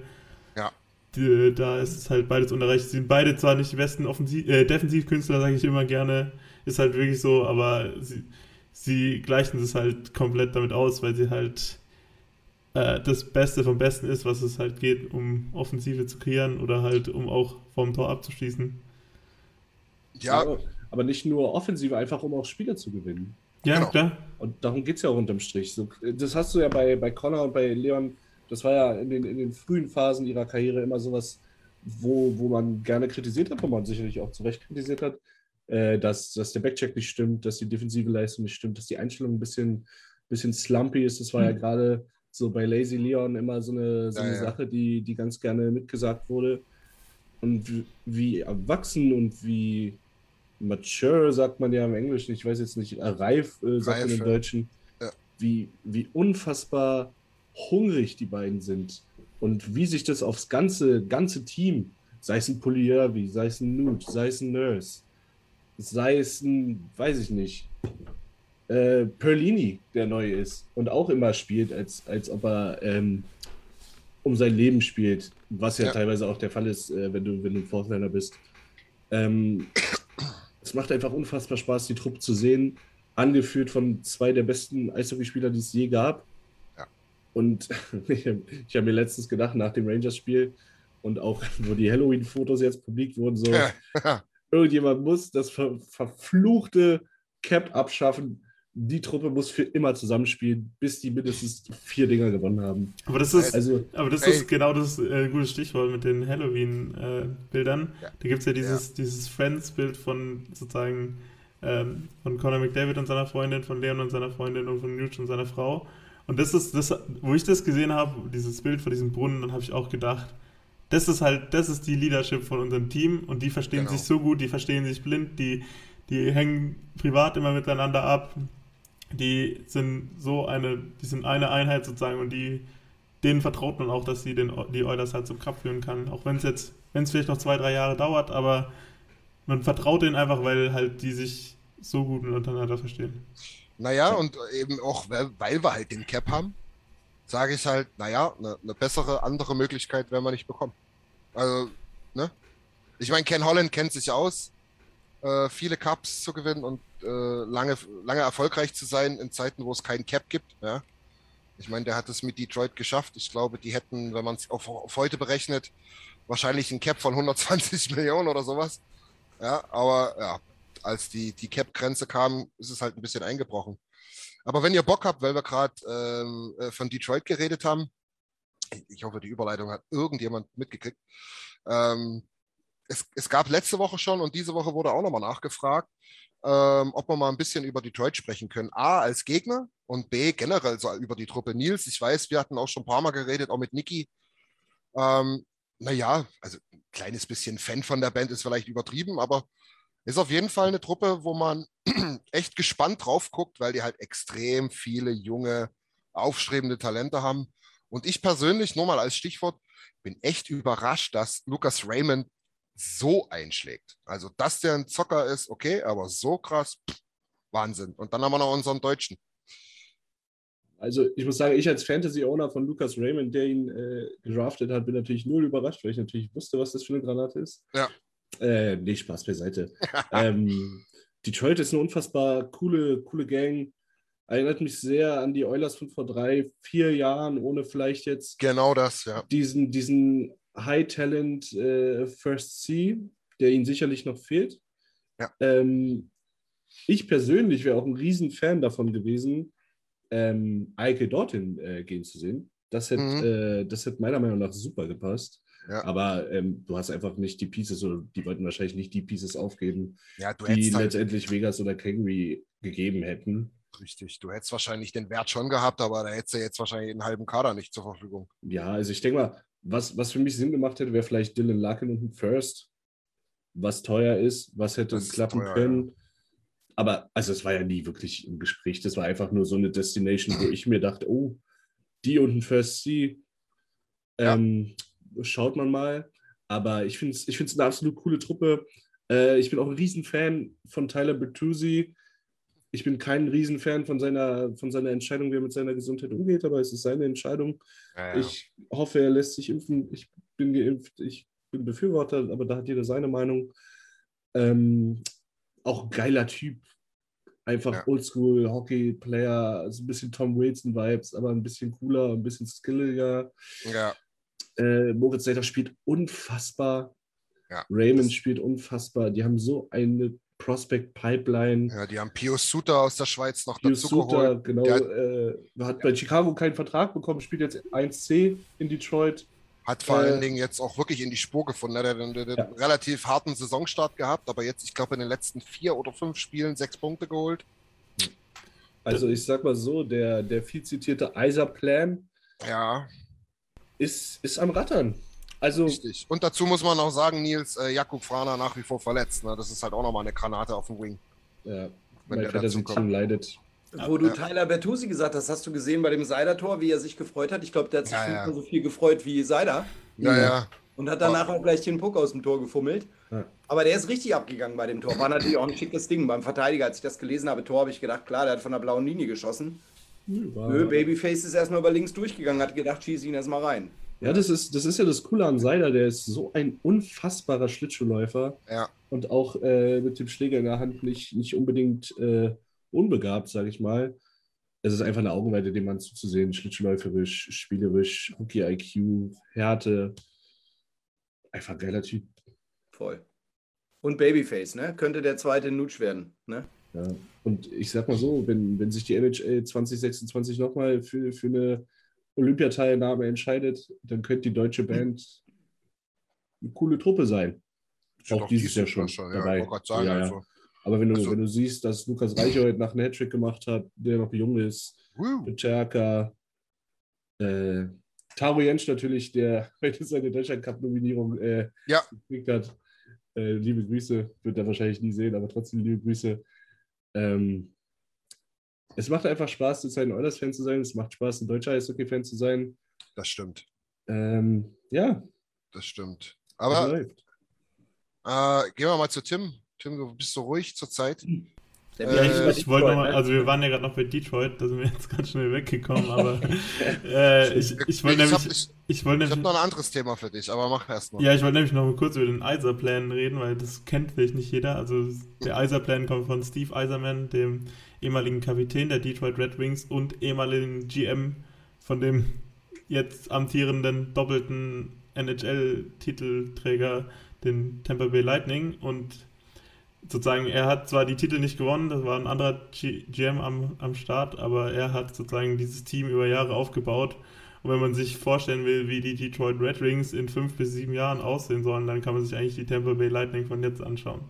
Ja. Die, da ist es halt beides unerreicht. Sie sind beide zwar nicht die besten Offensiv äh, Defensivkünstler, sage ich immer gerne, ist halt wirklich so, aber sie, sie gleichen es halt komplett damit aus, weil sie halt äh, das Beste vom Besten ist, was es halt geht, um Offensive zu kreieren oder halt um auch vom Tor abzuschließen. Ja. Aber, aber nicht nur Offensive, einfach um auch Spiele zu gewinnen. Ja, genau. klar. Und darum geht es ja auch unterm Strich. So, das hast du ja bei, bei Connor und bei Leon, das war ja in den, in den frühen Phasen ihrer Karriere immer sowas, wo, wo man gerne kritisiert hat, wo man sicherlich auch zu Recht kritisiert hat äh, dass, dass der Backcheck nicht stimmt, dass die defensive Leistung nicht stimmt, dass die Einstellung ein bisschen, bisschen slumpy ist. Das war ja gerade so bei Lazy Leon immer so eine, so Ja, eine ja. Sache, die, die ganz gerne mitgesagt wurde. Und wie- wie erwachsen und wie mature, sagt man ja im Englischen, ich weiß jetzt nicht, äh, reif, äh, sagt man im ja. Deutschen, Ja. wie, wie unfassbar hungrig die beiden sind und wie sich das aufs ganze, ganze Team, sei es ein Polyervi, sei es ein Nude, sei es ein Nurse, sei es ein, weiß ich nicht, äh, Perlini, der neu ist und auch immer spielt, als, als ob er ähm, um sein Leben spielt, was ja, Ja. teilweise auch der Fall ist, äh, wenn du, wenn du ein Fourthliner bist. Ähm, es macht einfach unfassbar Spaß, die Truppe zu sehen, angeführt von zwei der besten Eishockeyspieler, die es je gab. Ja. Und ich habe hab mir letztens gedacht, nach dem Rangers-Spiel und auch, wo die Halloween-Fotos jetzt publik wurden, so, irgendjemand muss das ver verfluchte Cap abschaffen. Die Truppe muss für immer zusammenspielen, bis die mindestens vier Dinger gewonnen haben. Aber das ist, Also, aber das Ey. ist genau das äh, gute Stichwort mit den Halloween-Bildern. Ja. Da gibt es ja dieses, dieses Friends-Bild von sozusagen ähm, von Conor McDavid und seiner Freundin, von Leon und seiner Freundin und von Nuge und seiner Frau. Und das ist das, wo ich das gesehen habe, dieses Bild von diesem Brunnen, dann habe ich auch gedacht, das ist halt, das ist die Leadership von unserem Team und die verstehen Genau. sich so gut, die verstehen sich blind, die, die hängen privat immer miteinander ab, die sind so eine, die sind eine Einheit sozusagen und die, denen vertraut man auch, dass sie den, die Oilers halt zum Cup führen kann, auch wenn es jetzt, wenn es vielleicht noch zwei, drei Jahre dauert, aber man vertraut denen einfach, weil halt die sich so gut untereinander verstehen. Naja, und eben auch, weil, weil wir halt den Cap haben, sage ich halt, naja, eine ne bessere, andere Möglichkeit werden wir nicht bekommen. Also, ne? Ich meine, Ken Holland kennt sich aus, äh, viele Cups zu gewinnen und äh, lange, lange erfolgreich zu sein in Zeiten, wo es keinen Cap gibt. Ja? Ich meine, der hat es mit Detroit geschafft. Ich glaube, die hätten, wenn man es auf, auf heute berechnet, wahrscheinlich einen Cap von 120 Millionen oder sowas. Ja, aber ja, als die, die Cap-Grenze kam, ist es halt ein bisschen eingebrochen. Aber wenn ihr Bock habt, weil wir gerade ähm, äh, von Detroit geredet haben, ich hoffe, die Überleitung hat irgendjemand mitgekriegt. Ähm, es, es gab letzte Woche schon und diese Woche wurde auch nochmal nachgefragt, ähm, ob wir mal ein bisschen über Detroit sprechen können. A, als Gegner und B, generell so über die Truppe. Nils, ich weiß, wir hatten auch schon ein paar Mal geredet, auch mit Niki. Ähm, naja, also ein kleines bisschen Fan von der Band ist vielleicht übertrieben, aber ist auf jeden Fall eine Truppe, wo man echt gespannt drauf guckt, weil die halt extrem viele junge, aufstrebende Talente haben. Und ich persönlich, nur mal als Stichwort, bin echt überrascht, dass Lucas Raymond so einschlägt. Also, dass der ein Zocker ist, okay, aber so krass, pff, Wahnsinn. Und dann haben wir noch unseren Deutschen. Also ich muss sagen, ich als Fantasy-Owner von Lucas Raymond, der ihn äh, gedraftet hat, bin natürlich null überrascht, weil ich natürlich wusste, was das für eine Granate ist. Ja. Äh, nee, Spaß beiseite. ähm, Detroit ist eine unfassbar coole, coole Gang. Erinnert mich sehr an die Oilers von vor drei, vier Jahren, ohne vielleicht jetzt Genau das, ja. diesen, diesen High-Talent äh, First C, der ihnen sicherlich noch fehlt. Ja. Ähm, ich persönlich wäre auch ein Riesenfan davon gewesen, ähm, Eike dorthin äh, gehen zu sehen. Das hätte, Mhm. äh, das hätte meiner Meinung nach super gepasst. Ja. Aber ähm, du hast einfach nicht die Pieces oder die wollten wahrscheinlich nicht die Pieces aufgeben, Ja, du die halt, letztendlich Vegas oder Calgary gegeben hätten. richtig, du hättest wahrscheinlich den Wert schon gehabt, aber da hättest du jetzt wahrscheinlich einen halben Kader nicht zur Verfügung. Ja, also ich denke mal, was, was für mich Sinn gemacht hätte, wäre vielleicht Dylan Larkin und ein First, was teuer ist, was hätte Das klappen teuer, können. Aber also es war ja nie wirklich ein Gespräch, das war einfach nur so eine Destination, wo ich mir dachte, oh, die und ein First C, Ja. Schaut man mal. Aber ich finde es ich find's eine absolut coole Truppe. Äh, ich bin auch ein Riesenfan von Tyler Bertuzzi. Ich bin kein Riesenfan von seiner, von seiner Entscheidung, wie er mit seiner Gesundheit umgeht, aber es ist seine Entscheidung. Ich hoffe, er lässt sich impfen. Ich bin geimpft, ich bin Befürworter, aber da hat jeder seine Meinung. Ähm, auch ein geiler Typ. Einfach Ja. Oldschool Hockey-Player, also ein bisschen Tom Wilson-Vibes, aber ein bisschen cooler, ein bisschen skilliger. ja, Äh, Moritz Seiter spielt unfassbar. Ja, Raymond spielt unfassbar. Die haben so eine Prospect-Pipeline. ja, die haben Pius Suter aus der Schweiz noch Pius dazu Suter, geholt. genau, Der- äh, hat bei Chicago keinen Vertrag bekommen, spielt jetzt 1C in Detroit. Hat vor Äh, allen Dingen jetzt auch wirklich in die Spur gefunden. Er hat einen, einen Ja. relativ harten Saisonstart gehabt, aber jetzt, ich glaube, in den letzten vier oder fünf Spielen sechs Punkte geholt. Also ich sag mal so, der, der viel zitierte Eiser-Plan Ja, ist, ist am Rattern. Also richtig. Und dazu muss man auch sagen, Nils, äh, Jakub Frana nach wie vor verletzt. Ne? Das ist halt auch nochmal eine Granate auf dem Wing. ja, Wenn der dazu Team kommt. leidet. Wo du Ja. Tyler Bertuzzi gesagt hast, hast du gesehen bei dem Seider-Tor, wie er sich gefreut hat? Ich glaube, der hat sich Ja, ja. so viel gefreut wie Seider Ja, ja. und hat danach auch gleich den Puck aus dem Tor gefummelt. Ja. Aber der ist richtig abgegangen bei dem Tor. War natürlich auch ein schickes Ding. Beim Verteidiger, als ich das gelesen habe, Tor, habe ich gedacht, klar, der hat von der blauen Linie geschossen. Nö, Babyface ist erstmal über links durchgegangen, hat gedacht, schieß ihn erstmal rein. Ja, das ist, das ist ja das Coole an Seider. Der ist so ein unfassbarer Schlittschuhläufer Ja. und auch äh, mit dem Schläger in der Hand nicht, nicht unbedingt äh, unbegabt, sage ich mal. Es ist einfach eine Augenweite, dem Mann zuzusehen. Schlittschuhläuferisch, spielerisch, Hockey-IQ, Härte. Einfach ein geiler Typ. Voll. Und Babyface, ne? Könnte der zweite Nutsch werden, ne? Ja. Und ich sag mal so, wenn, wenn sich die NHL 2026 nochmal für, für eine Olympiateilnahme entscheidet, dann könnte die deutsche Band eine coole Truppe sein. Auch auf dieses Jahr schon Ja, dabei. sagen, Ja, also. Aber wenn du, Also- wenn du siehst, dass Lukas Reicher heute nach einem Hattrick gemacht hat, der noch jung ist. Peterka, äh, Taro Jensch natürlich, der heute seine Deutschland-Cup-Nominierung äh, Ja. gekriegt hat. Äh, liebe Grüße, wird er wahrscheinlich nie sehen, aber trotzdem liebe Grüße. Ähm, es macht einfach Spaß, zu sein, Oilers-Fan zu sein. Es macht Spaß, ein deutscher Eishockey-Fan zu sein. Das stimmt. Ähm, ja, Das stimmt. Aber läuft. äh, gehen wir mal zu Tim. Tim, du bist so ruhig zurzeit. Der Äh, ich, ich wollte Detroit, noch mal, ne? also wir waren ja gerade noch bei Detroit, da sind wir jetzt ganz schnell weggekommen, aber äh, ich, ich wollte ich nämlich, habe ich, ich wollte ich hab nämlich, noch ein anderes Thema für dich, aber mach erst mal. ja, ich wollte nämlich noch mal kurz über den Eiser-Plan reden, weil das kennt vielleicht nicht jeder. Also der Eiser-Plan kommt von Steve Eiserman, dem ehemaligen Kapitän der Detroit Red Wings und ehemaligen GM von dem jetzt amtierenden doppelten NHL-Titelträger, den Tampa Bay Lightning und sozusagen, er hat zwar die Titel nicht gewonnen, das war ein anderer GM am, am Start, aber er hat sozusagen dieses Team über Jahre aufgebaut. Und wenn man sich vorstellen will, wie die Detroit Red Wings in fünf bis sieben Jahren aussehen sollen, dann kann man sich eigentlich die Tampa Bay Lightning von jetzt anschauen.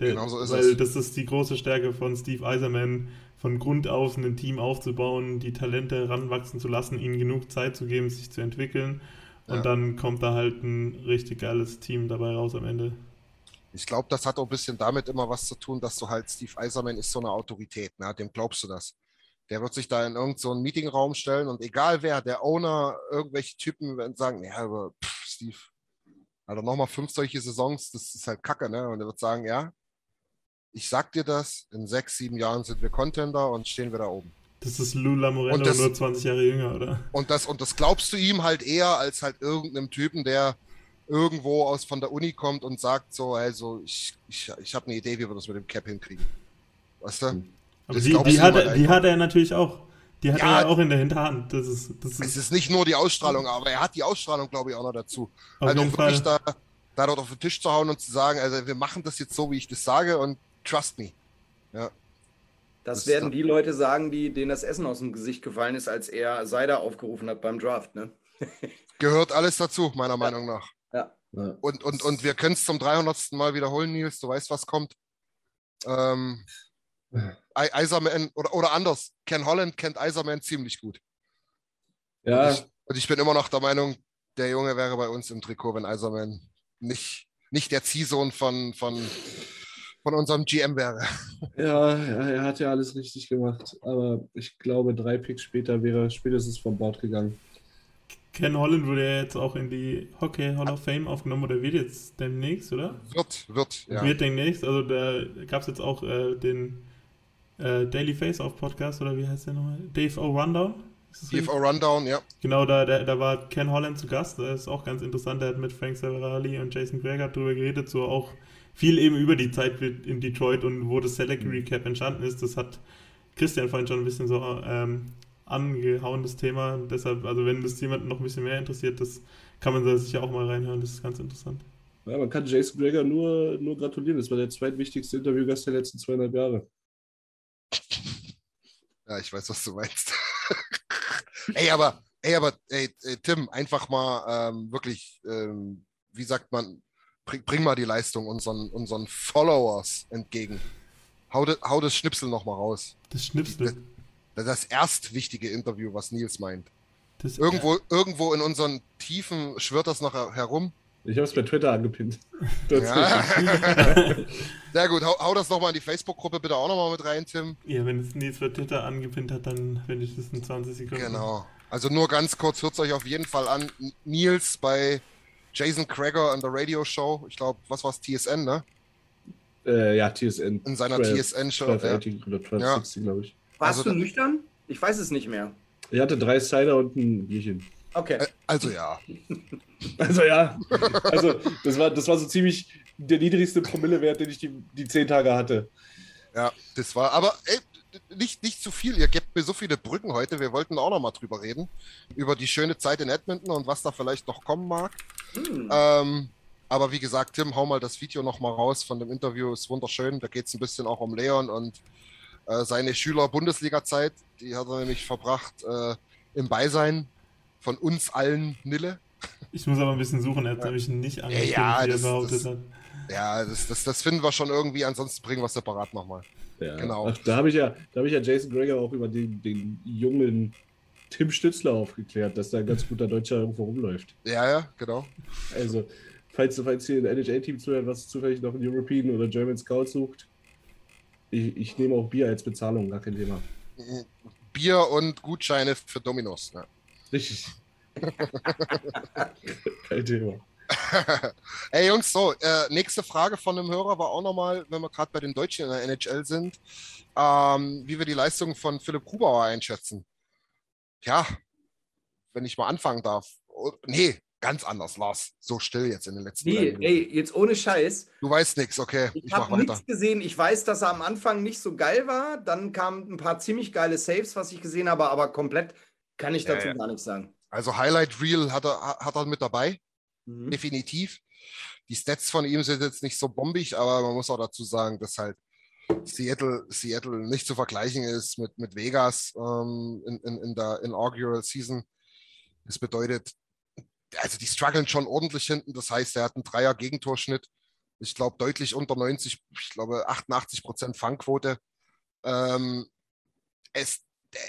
Der, Genau so ist weil es. das ist die große Stärke von Steve Eiserman, von Grund auf ein Team aufzubauen, die Talente ranwachsen zu lassen, ihnen genug Zeit zu geben, sich zu entwickeln. Und Ja. dann kommt da halt ein richtig geiles Team dabei raus am Ende. Ich glaube, das hat auch ein bisschen damit immer was zu tun, dass du halt, Steve Eiserman ist so eine Autorität, ne? dem glaubst du das. Der wird sich da in irgendeinen so Meetingraum stellen und egal wer, der Owner, irgendwelche Typen werden sagen, ja, aber pff, Steve, also nochmal fünf solche Saisons, das ist halt Kacke, ne? Und er wird sagen, ja, ich sag dir das, in sechs, sieben Jahren sind wir Contender und stehen wir da oben. Das ist Lula Moreno Und das- nur 20 Jahre jünger, oder? Und das, und das glaubst du ihm halt eher als halt irgendeinem Typen, der irgendwo aus von der Uni kommt und sagt so, also ich, ich, ich habe eine Idee, wie wir das mit dem Cap hinkriegen. Weißt du? Aber Das die, die, hat er, die hat er natürlich auch. Die hat Ja. er ja auch in der Hinterhand. Das ist, das Es ist ist nicht nur die Ausstrahlung, aber er hat die Ausstrahlung, glaube ich, auch noch dazu. auf jeden wirklich Fall. da, da dort auf den Tisch zu hauen und zu sagen, also wir machen das jetzt so, wie ich das sage und trust me. Ja, Das Das werden ist- die Leute sagen, die, denen das Essen aus dem Gesicht gefallen ist, als er Seider aufgerufen hat beim Draft. Ne? gehört alles dazu, meiner Meinung nach. Ja. Und, und, und wir können es zum 300. Mal wiederholen, Nils. Du weißt, was kommt. Ähm, Eiserman oder, oder anders. Ken Holland kennt Eiserman ziemlich gut. Ja, Und, ich, und ich bin immer noch der Meinung, der Junge wäre bei uns im Trikot, wenn Eiserman nicht, nicht der Ziehsohn von, von, von unserem GM wäre. ja, ja, er hat ja alles richtig gemacht. Aber ich glaube, drei Picks später wäre er spätestens vom Bord gegangen. Ken Holland wurde ja jetzt auch in die Hockey Hall of Fame aufgenommen oder wird jetzt demnächst, oder? Wird, wird, ja. Wird demnächst. Also da gab es jetzt auch äh, den äh, Daily Face Off Podcast oder wie heißt der nochmal? Dave O. Rundown? Richtig? TFO Rundown, ja. Genau, da, da, da war Ken Holland zu Gast. Das ist auch ganz interessant. Der hat mit Frank Severali und Jason Greger drüber geredet, so auch viel eben über die Zeit in Detroit und wo das Salary Cap entstanden ist. Das hat Christian vorhin schon ein bisschen so ähm, angehauen, das Thema. Deshalb, also wenn das jemanden noch ein bisschen mehr interessiert, das kann man da sicher auch mal reinhören. Das ist ganz interessant. Ja, man kann Jason Greger nur, nur gratulieren. Das war der zweitwichtigste Interviewgast der letzten zweieinhalb Jahre. Ja, ich weiß, was du meinst. Ey, aber Ey, aber ey, ey, Tim, einfach mal ähm, wirklich, ähm, wie sagt man, bring, bring, mal die Leistung unseren, unseren Followers entgegen. Hau, de, hau das Schnipsel noch mal raus. Das Schnipsel? Das, das erst wichtige Interview, was Nils meint. Das irgendwo, irgendwo in unseren Tiefen schwirrt das noch herum. Ich habe es bei Twitter angepinnt. Ja. Sehr gut, hau, hau das nochmal in die Facebook-Gruppe bitte auch nochmal mit rein, Tim. Ja, wenn es Nils bei Twitter angepinnt hat, dann finde ich das in 20 Sekunden. Genau. Also nur ganz kurz, hört es euch auf jeden Fall an. Nils bei Jason Krager an der Radio Show. Ich glaube, was war es? TSN, ne? Äh, ja, TSN. In seiner TSN-Show. Ja. 1260, glaube ich. Warst also, du nüchtern? Ich weiß es nicht mehr. Ich hatte drei Cider und ein Bierchen. Okay. Also ja. Also ja. Also das war, das war so ziemlich der niedrigste Promillewert, den ich die, die zehn Tage hatte. Ja, das war, aber ey, nicht, nicht zu viel. Ihr gebt mir so viele Brücken heute. Wir wollten auch noch mal drüber reden. Über die schöne Zeit in Edmonton und was da vielleicht noch kommen mag. Hm. Ähm, aber wie gesagt, Tim, hau mal das Video noch mal raus von dem Interview. Ist wunderschön. Da geht es ein bisschen auch um Leon und äh, seine Schüler-Bundesliga-Zeit. Die hat er nämlich verbracht äh, im Beisein von uns allen Nille. Ich muss aber ein bisschen suchen. Er hat nämlich nicht angekündigt, ja, ja, das, das, hat. Ja, das, das, das finden wir schon irgendwie. Ansonsten bringen wir es separat nochmal. Ja. Genau. Ach, da habe ich, ja, hab ich ja Jason Greger auch über den, den jungen Tim Stützler aufgeklärt, dass da ein ganz guter Deutscher irgendwo rumläuft. Ja, ja, genau. Also, falls, falls ihr ein NHL-Team zuhört, was zufällig noch einen European oder German Scout sucht, ich, ich nehme auch Bier als Bezahlung, gar kein Thema. Bier und Gutscheine für Dominos. Ne? Richtig. kein Thema. Ey Jungs, so, äh, nächste Frage von einem Hörer war auch nochmal, wenn wir gerade bei den Deutschen in der NHL sind, ähm, wie wir die Leistung von Philipp Grubauer einschätzen. Ja, wenn ich mal anfangen darf. Oh, nee, ganz anders, Lars. So still jetzt in den letzten Nee, ey, jetzt ohne Scheiß. Du weißt nichts, okay. Ich, ich habe nichts gesehen. Ich weiß, dass er am Anfang nicht so geil war. Dann kamen ein paar ziemlich geile Saves, was ich gesehen habe, aber komplett kann ich dazu ja, ja. gar nichts sagen. Also Highlight Reel hat er, hat er mit dabei. Mhm. Definitiv. Die Stats von ihm sind jetzt nicht so bombig, aber man muss auch dazu sagen, dass halt Seattle, Seattle nicht zu vergleichen ist mit, mit Vegas ähm, in, in, in der inaugural Season. Das bedeutet, also die strugglen schon ordentlich hinten. Das heißt, er hat einen Dreier Gegentorschnitt. Ich glaube, deutlich unter 90, ich glaube 88 Prozent Fangquote. Ähm, es,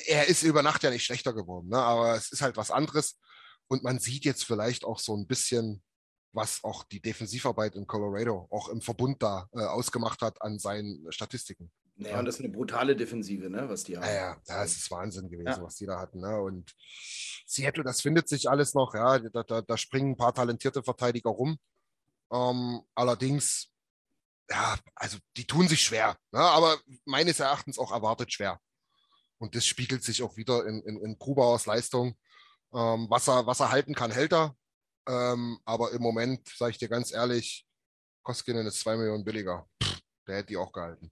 er ist über Nacht ja nicht schlechter geworden, ne? aber es ist halt was anderes. Und man sieht jetzt vielleicht auch so ein bisschen, was auch die Defensivarbeit in Colorado auch im Verbund da äh, ausgemacht hat an seinen Statistiken. Naja, und das ist eine brutale Defensive, ne, was die haben. Ja, ja, das ist Wahnsinn gewesen, ja. was die da hatten. Ne? Und Seattle, das findet sich alles noch, ja, da, da, da springen ein paar talentierte Verteidiger rum. Ähm, allerdings, ja, also die tun sich schwer, ne? aber meines Erachtens auch erwartet schwer. Und das spiegelt sich auch wieder in, in, in Grubauers Leistung. Ähm, was, er, was er halten kann, hält er. Ähm, aber im Moment, sage ich dir ganz ehrlich, Koskinen ist 2 Millionen billiger. Pff, der hätte die auch gehalten.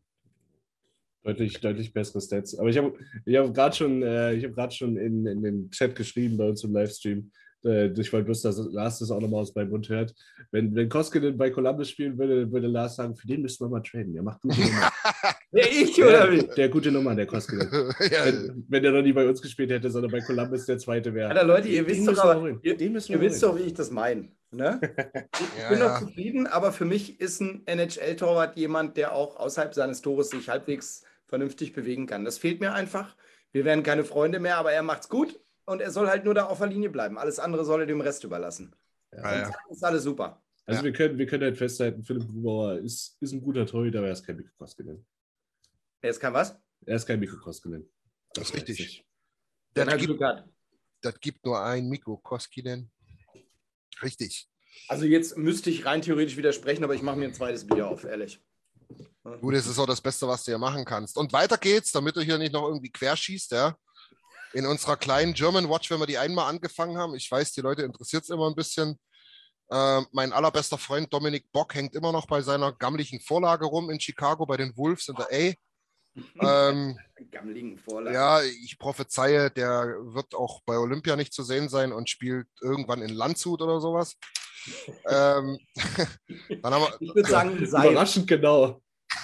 Deutlich, deutlich bessere Stats. Aber ich habe ich hab gerade schon, äh, hab schon in, in den Chat geschrieben bei uns im Livestream, äh, ich wollte bloß, dass Lars das auch nochmal aus meinem Mund hört. Wenn, wenn Koskinen bei Columbus spielen würde, würde Lars sagen, für den müssten wir mal traden. Der macht gute Nummer. ja, ich oder wie? Der, der, gute Nummer, der Koskinen. ja. wenn, wenn der noch nie bei uns gespielt hätte, sondern bei Columbus der zweite wäre. Alter, Leute, ihr wisst doch, aber, ihr, ihr wisst doch, wie ich das meine. Ne? Ich ja, bin noch zufrieden, aber für mich ist ein NHL-Torwart jemand, der auch außerhalb seines Tores sich halbwegs vernünftig bewegen kann. Das fehlt mir einfach. Wir werden keine Freunde mehr, aber er macht's gut und er soll halt nur da auf der Linie bleiben. Alles andere soll er dem Rest überlassen. Ja, ja. ist alles super. Also ja. wir, können, wir können halt festhalten, Philipp Grubauer ist, ist ein guter Torhüter, aber er ist kein Mikro Koskinen. Er ist kein was? Er ist kein Mikro Koskinen. Das ist richtig. Das, das, gibt, das gibt nur ein Mikro Koskinen. Richtig. Also jetzt müsste ich rein theoretisch widersprechen, aber ich mache mir ein zweites Bier auf, ehrlich. Gut, das ist auch das Beste, was du hier machen kannst. Und weiter geht's, damit du hier nicht noch irgendwie querschießt, ja in unserer kleinen German Watch, wenn wir die einmal angefangen haben. Ich weiß, die Leute interessiert es immer ein bisschen. Äh, mein allerbester Freund Dominik Bock hängt immer noch bei seiner gammeligen Vorlage rum in Chicago bei den Wolves in der A. Ähm, Gammeligen Vorlage. Ja, ich prophezeie, der wird auch bei Olympia nicht zu sehen sein und spielt irgendwann in Landshut oder sowas. ähm, dann haben wir, ich würde sagen, Überraschend genau.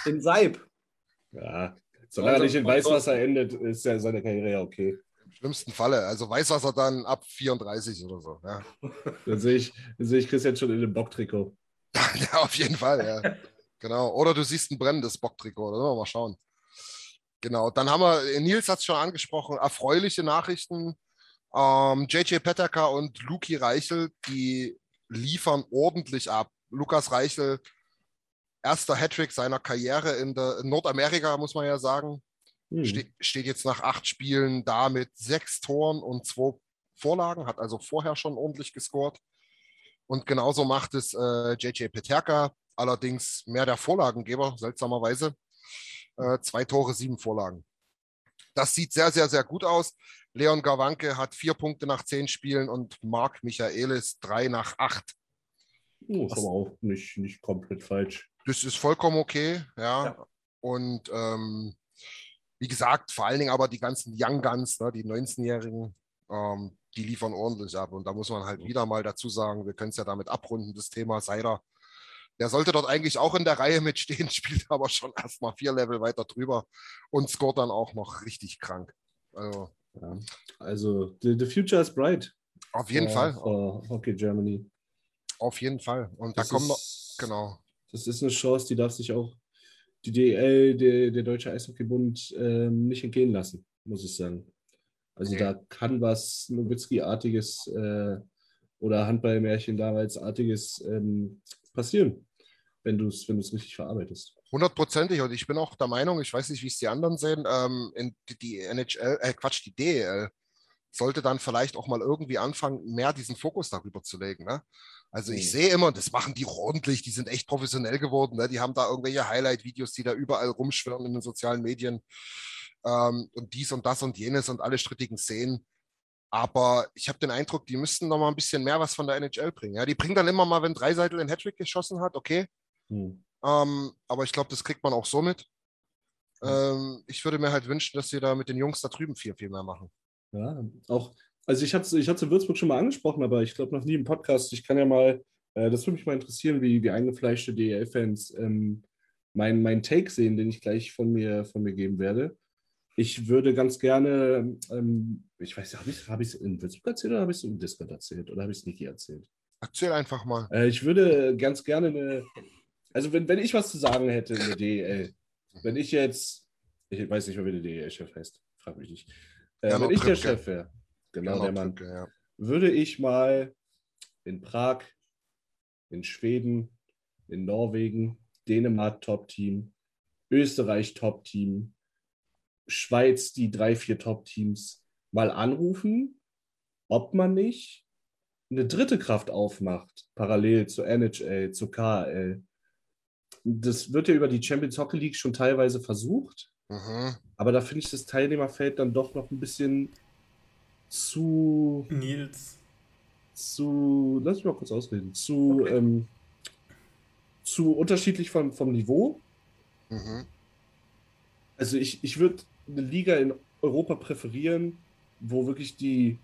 In Seib. Ja, solange also, er nicht in Weißwasser endet, ist ja seine Karriere ja okay. Im schlimmsten Falle. Also Weißwasser dann ab 34 oder so. Ja, Dann sehe ich, dann sehe ich Christian schon in dem Bocktrikot. ja auf jeden Fall, ja. Genau. Oder du siehst ein brennendes Bocktrikot. Da müssen wir mal schauen. Genau. Dann haben wir, Nils hat es schon angesprochen, erfreuliche Nachrichten. Ähm, JJ Petterka und Luki Reichel, die liefern ordentlich ab. Lukas Reichel, erster Hattrick seiner Karriere in, der, in Nordamerika, muss man ja sagen. Hm. Ste steht jetzt nach acht Spielen da mit sechs Toren und zwei Vorlagen, hat also vorher schon ordentlich gescored. Und genauso macht es äh, JJ Peterka, allerdings mehr der Vorlagengeber, seltsamerweise. Äh, zwei Tore, sieben Vorlagen. Das sieht sehr, sehr, sehr gut aus. Leon Gawanke hat vier Punkte nach zehn Spielen und Marc Michaelis drei nach acht. Oh, ist aber auch nicht, nicht komplett falsch. Das ist vollkommen okay, ja. Ja. Und ähm, wie gesagt, vor allen Dingen aber die ganzen Young Guns, ne, die 19-Jährigen, ähm, die liefern ordentlich ab. Und da muss man halt wieder mal dazu sagen, wir können es ja damit abrunden, das Thema Seider. Der sollte dort eigentlich auch in der Reihe mitstehen, spielt aber schon erstmal vier Level weiter drüber und scoret dann auch noch richtig krank. Also Ja. Also, the, the future is bright. auf jeden for- Fall, Hockey Germany. auf jeden Fall. Und da Das kommen noch, genau. Das ist eine Chance, die darf sich auch die DEL, der, der Deutsche Eishockeybund, ähm, nicht entgehen lassen, muss ich sagen. Also Nee. da kann was Nowitzki-artiges äh, oder Handballmärchen damals-artiges ähm, passieren, wenn du es wenn du's richtig verarbeitest. Hundertprozentig. Und ich bin auch der Meinung, ich weiß nicht, wie es die anderen sehen, ähm, in die, die NHL, äh, Quatsch, die DEL sollte dann vielleicht auch mal irgendwie anfangen, mehr diesen Fokus darüber zu legen. Ne? Also ich Mhm. sehe immer, das machen die ordentlich, die sind echt professionell geworden. Ne? Die haben da irgendwelche Highlight-Videos, die da überall rumschwirren in den sozialen Medien. Ähm, und dies und das und jenes und alle strittigen Szenen. Aber ich habe den Eindruck, die müssten noch mal ein bisschen mehr was von der NHL bringen. Ja, die bringen dann immer mal, wenn Dreiseitel den Hattrick geschossen hat, okay. Hm. Ähm, aber ich glaube, das kriegt man auch so mit. Ähm, ich würde mir halt wünschen, dass wir da mit den Jungs da drüben viel, viel mehr machen. Ja, auch, also ich hatte ich hatte Würzburg schon mal angesprochen, aber ich glaube noch nie im Podcast. Ich kann ja mal, äh, das würde mich mal interessieren, wie, wie eingefleischte DEL-Fans ähm, meinen mein Take sehen, den ich gleich von mir, von mir geben werde. Ich würde ganz gerne, ähm, ich weiß nicht, habe ich es hab in Würzburg erzählt oder habe ich es im Discord erzählt oder habe ich es Niki erzählt? Erzähl einfach mal. Äh, ich würde ganz gerne eine, also wenn, wenn ich was zu sagen hätte in der DEL, wenn ich jetzt, ich weiß nicht wie der DEL-Chef heißt, frag mich nicht. Äh, Gernot wenn ich der. Chef wäre, genau der Gernot Mann, ja. würde ich mal in Prag, in Schweden, in Norwegen, Dänemark Top-Team, Österreich Top-Team, Schweiz die drei, vier Top-Teams mal anrufen, ob man nicht eine dritte Kraft aufmacht, parallel zur NHL, zur KHL. Das wird ja über die Champions Hockey League schon teilweise versucht, Mhm. aber da finde ich das Teilnehmerfeld dann doch noch ein bisschen zu Nils. zu, lass mich mal kurz ausreden, zu, ähm, zu unterschiedlich vom, vom Niveau. Mhm. Also ich, ich würde eine Liga in Europa präferieren, wo wirklich die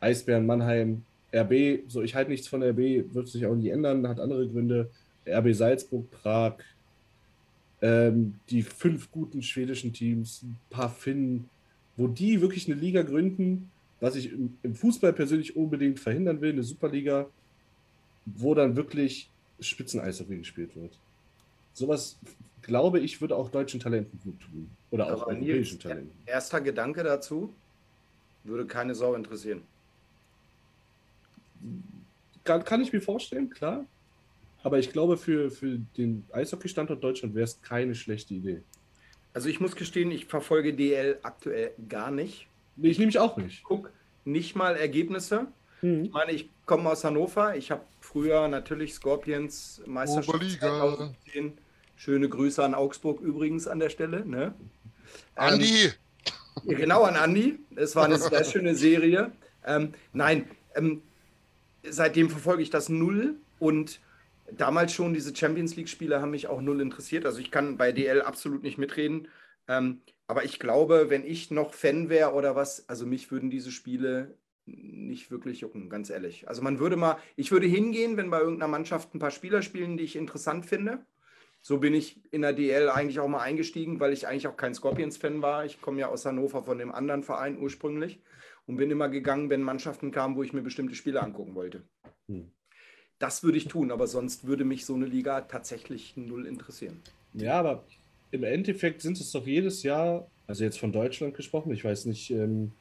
Eisbären Mannheim, RB, so ich halte nichts von RB, wird sich auch nie ändern, hat andere Gründe. RB Salzburg, Prag, ähm, die fünf guten schwedischen Teams, ein paar Finnen, wo die wirklich eine Liga gründen, was ich im, im Fußball persönlich unbedingt verhindern will, eine Superliga, wo dann wirklich Spitzen-Eishockey gespielt wird. Sowas, glaube ich, würde auch deutschen Talenten gut tun. Oder auch Aber europäischen Nils, Talenten. erster Gedanke dazu, würde keine Sau interessieren. Kann, kann ich mir vorstellen, klar. Aber ich glaube, für, für den Eishockey-Standort Deutschland wäre es keine schlechte Idee. Also ich muss gestehen, ich verfolge DL aktuell gar nicht. Nee, ich nehme mich auch nicht. Guck nicht mal Ergebnisse. Hm. Ich meine, ich komme aus Hannover. Ich habe früher natürlich Scorpions Meisterschaft Oberliga. 2010. Schöne Grüße an Augsburg übrigens an der Stelle. Ne? Andi! Ja, Genau an Andi. Es war eine sehr schöne Serie. Ähm, nein, ähm, seitdem verfolge ich das null und damals schon diese Champions League-Spiele haben mich auch null interessiert. Also ich kann bei DL absolut nicht mitreden. Ähm, aber ich glaube, wenn ich noch Fan wäre oder was, also mich würden diese Spiele nicht wirklich jucken, ganz ehrlich. Also man würde mal, ich würde hingehen, wenn bei irgendeiner Mannschaft ein paar Spieler spielen, die ich interessant finde. So bin ich in der DL eigentlich auch mal eingestiegen, weil ich eigentlich auch kein Scorpions-Fan war. Ich komme ja aus Hannover von dem anderen Verein ursprünglich und bin immer gegangen, wenn Mannschaften kamen, wo ich mir bestimmte Spiele angucken wollte. Hm. Das würde ich tun, aber sonst würde mich so eine Liga tatsächlich null interessieren. Ja, aber im Endeffekt sind es doch jedes Jahr, also jetzt von Deutschland gesprochen, ich weiß nicht, ähm,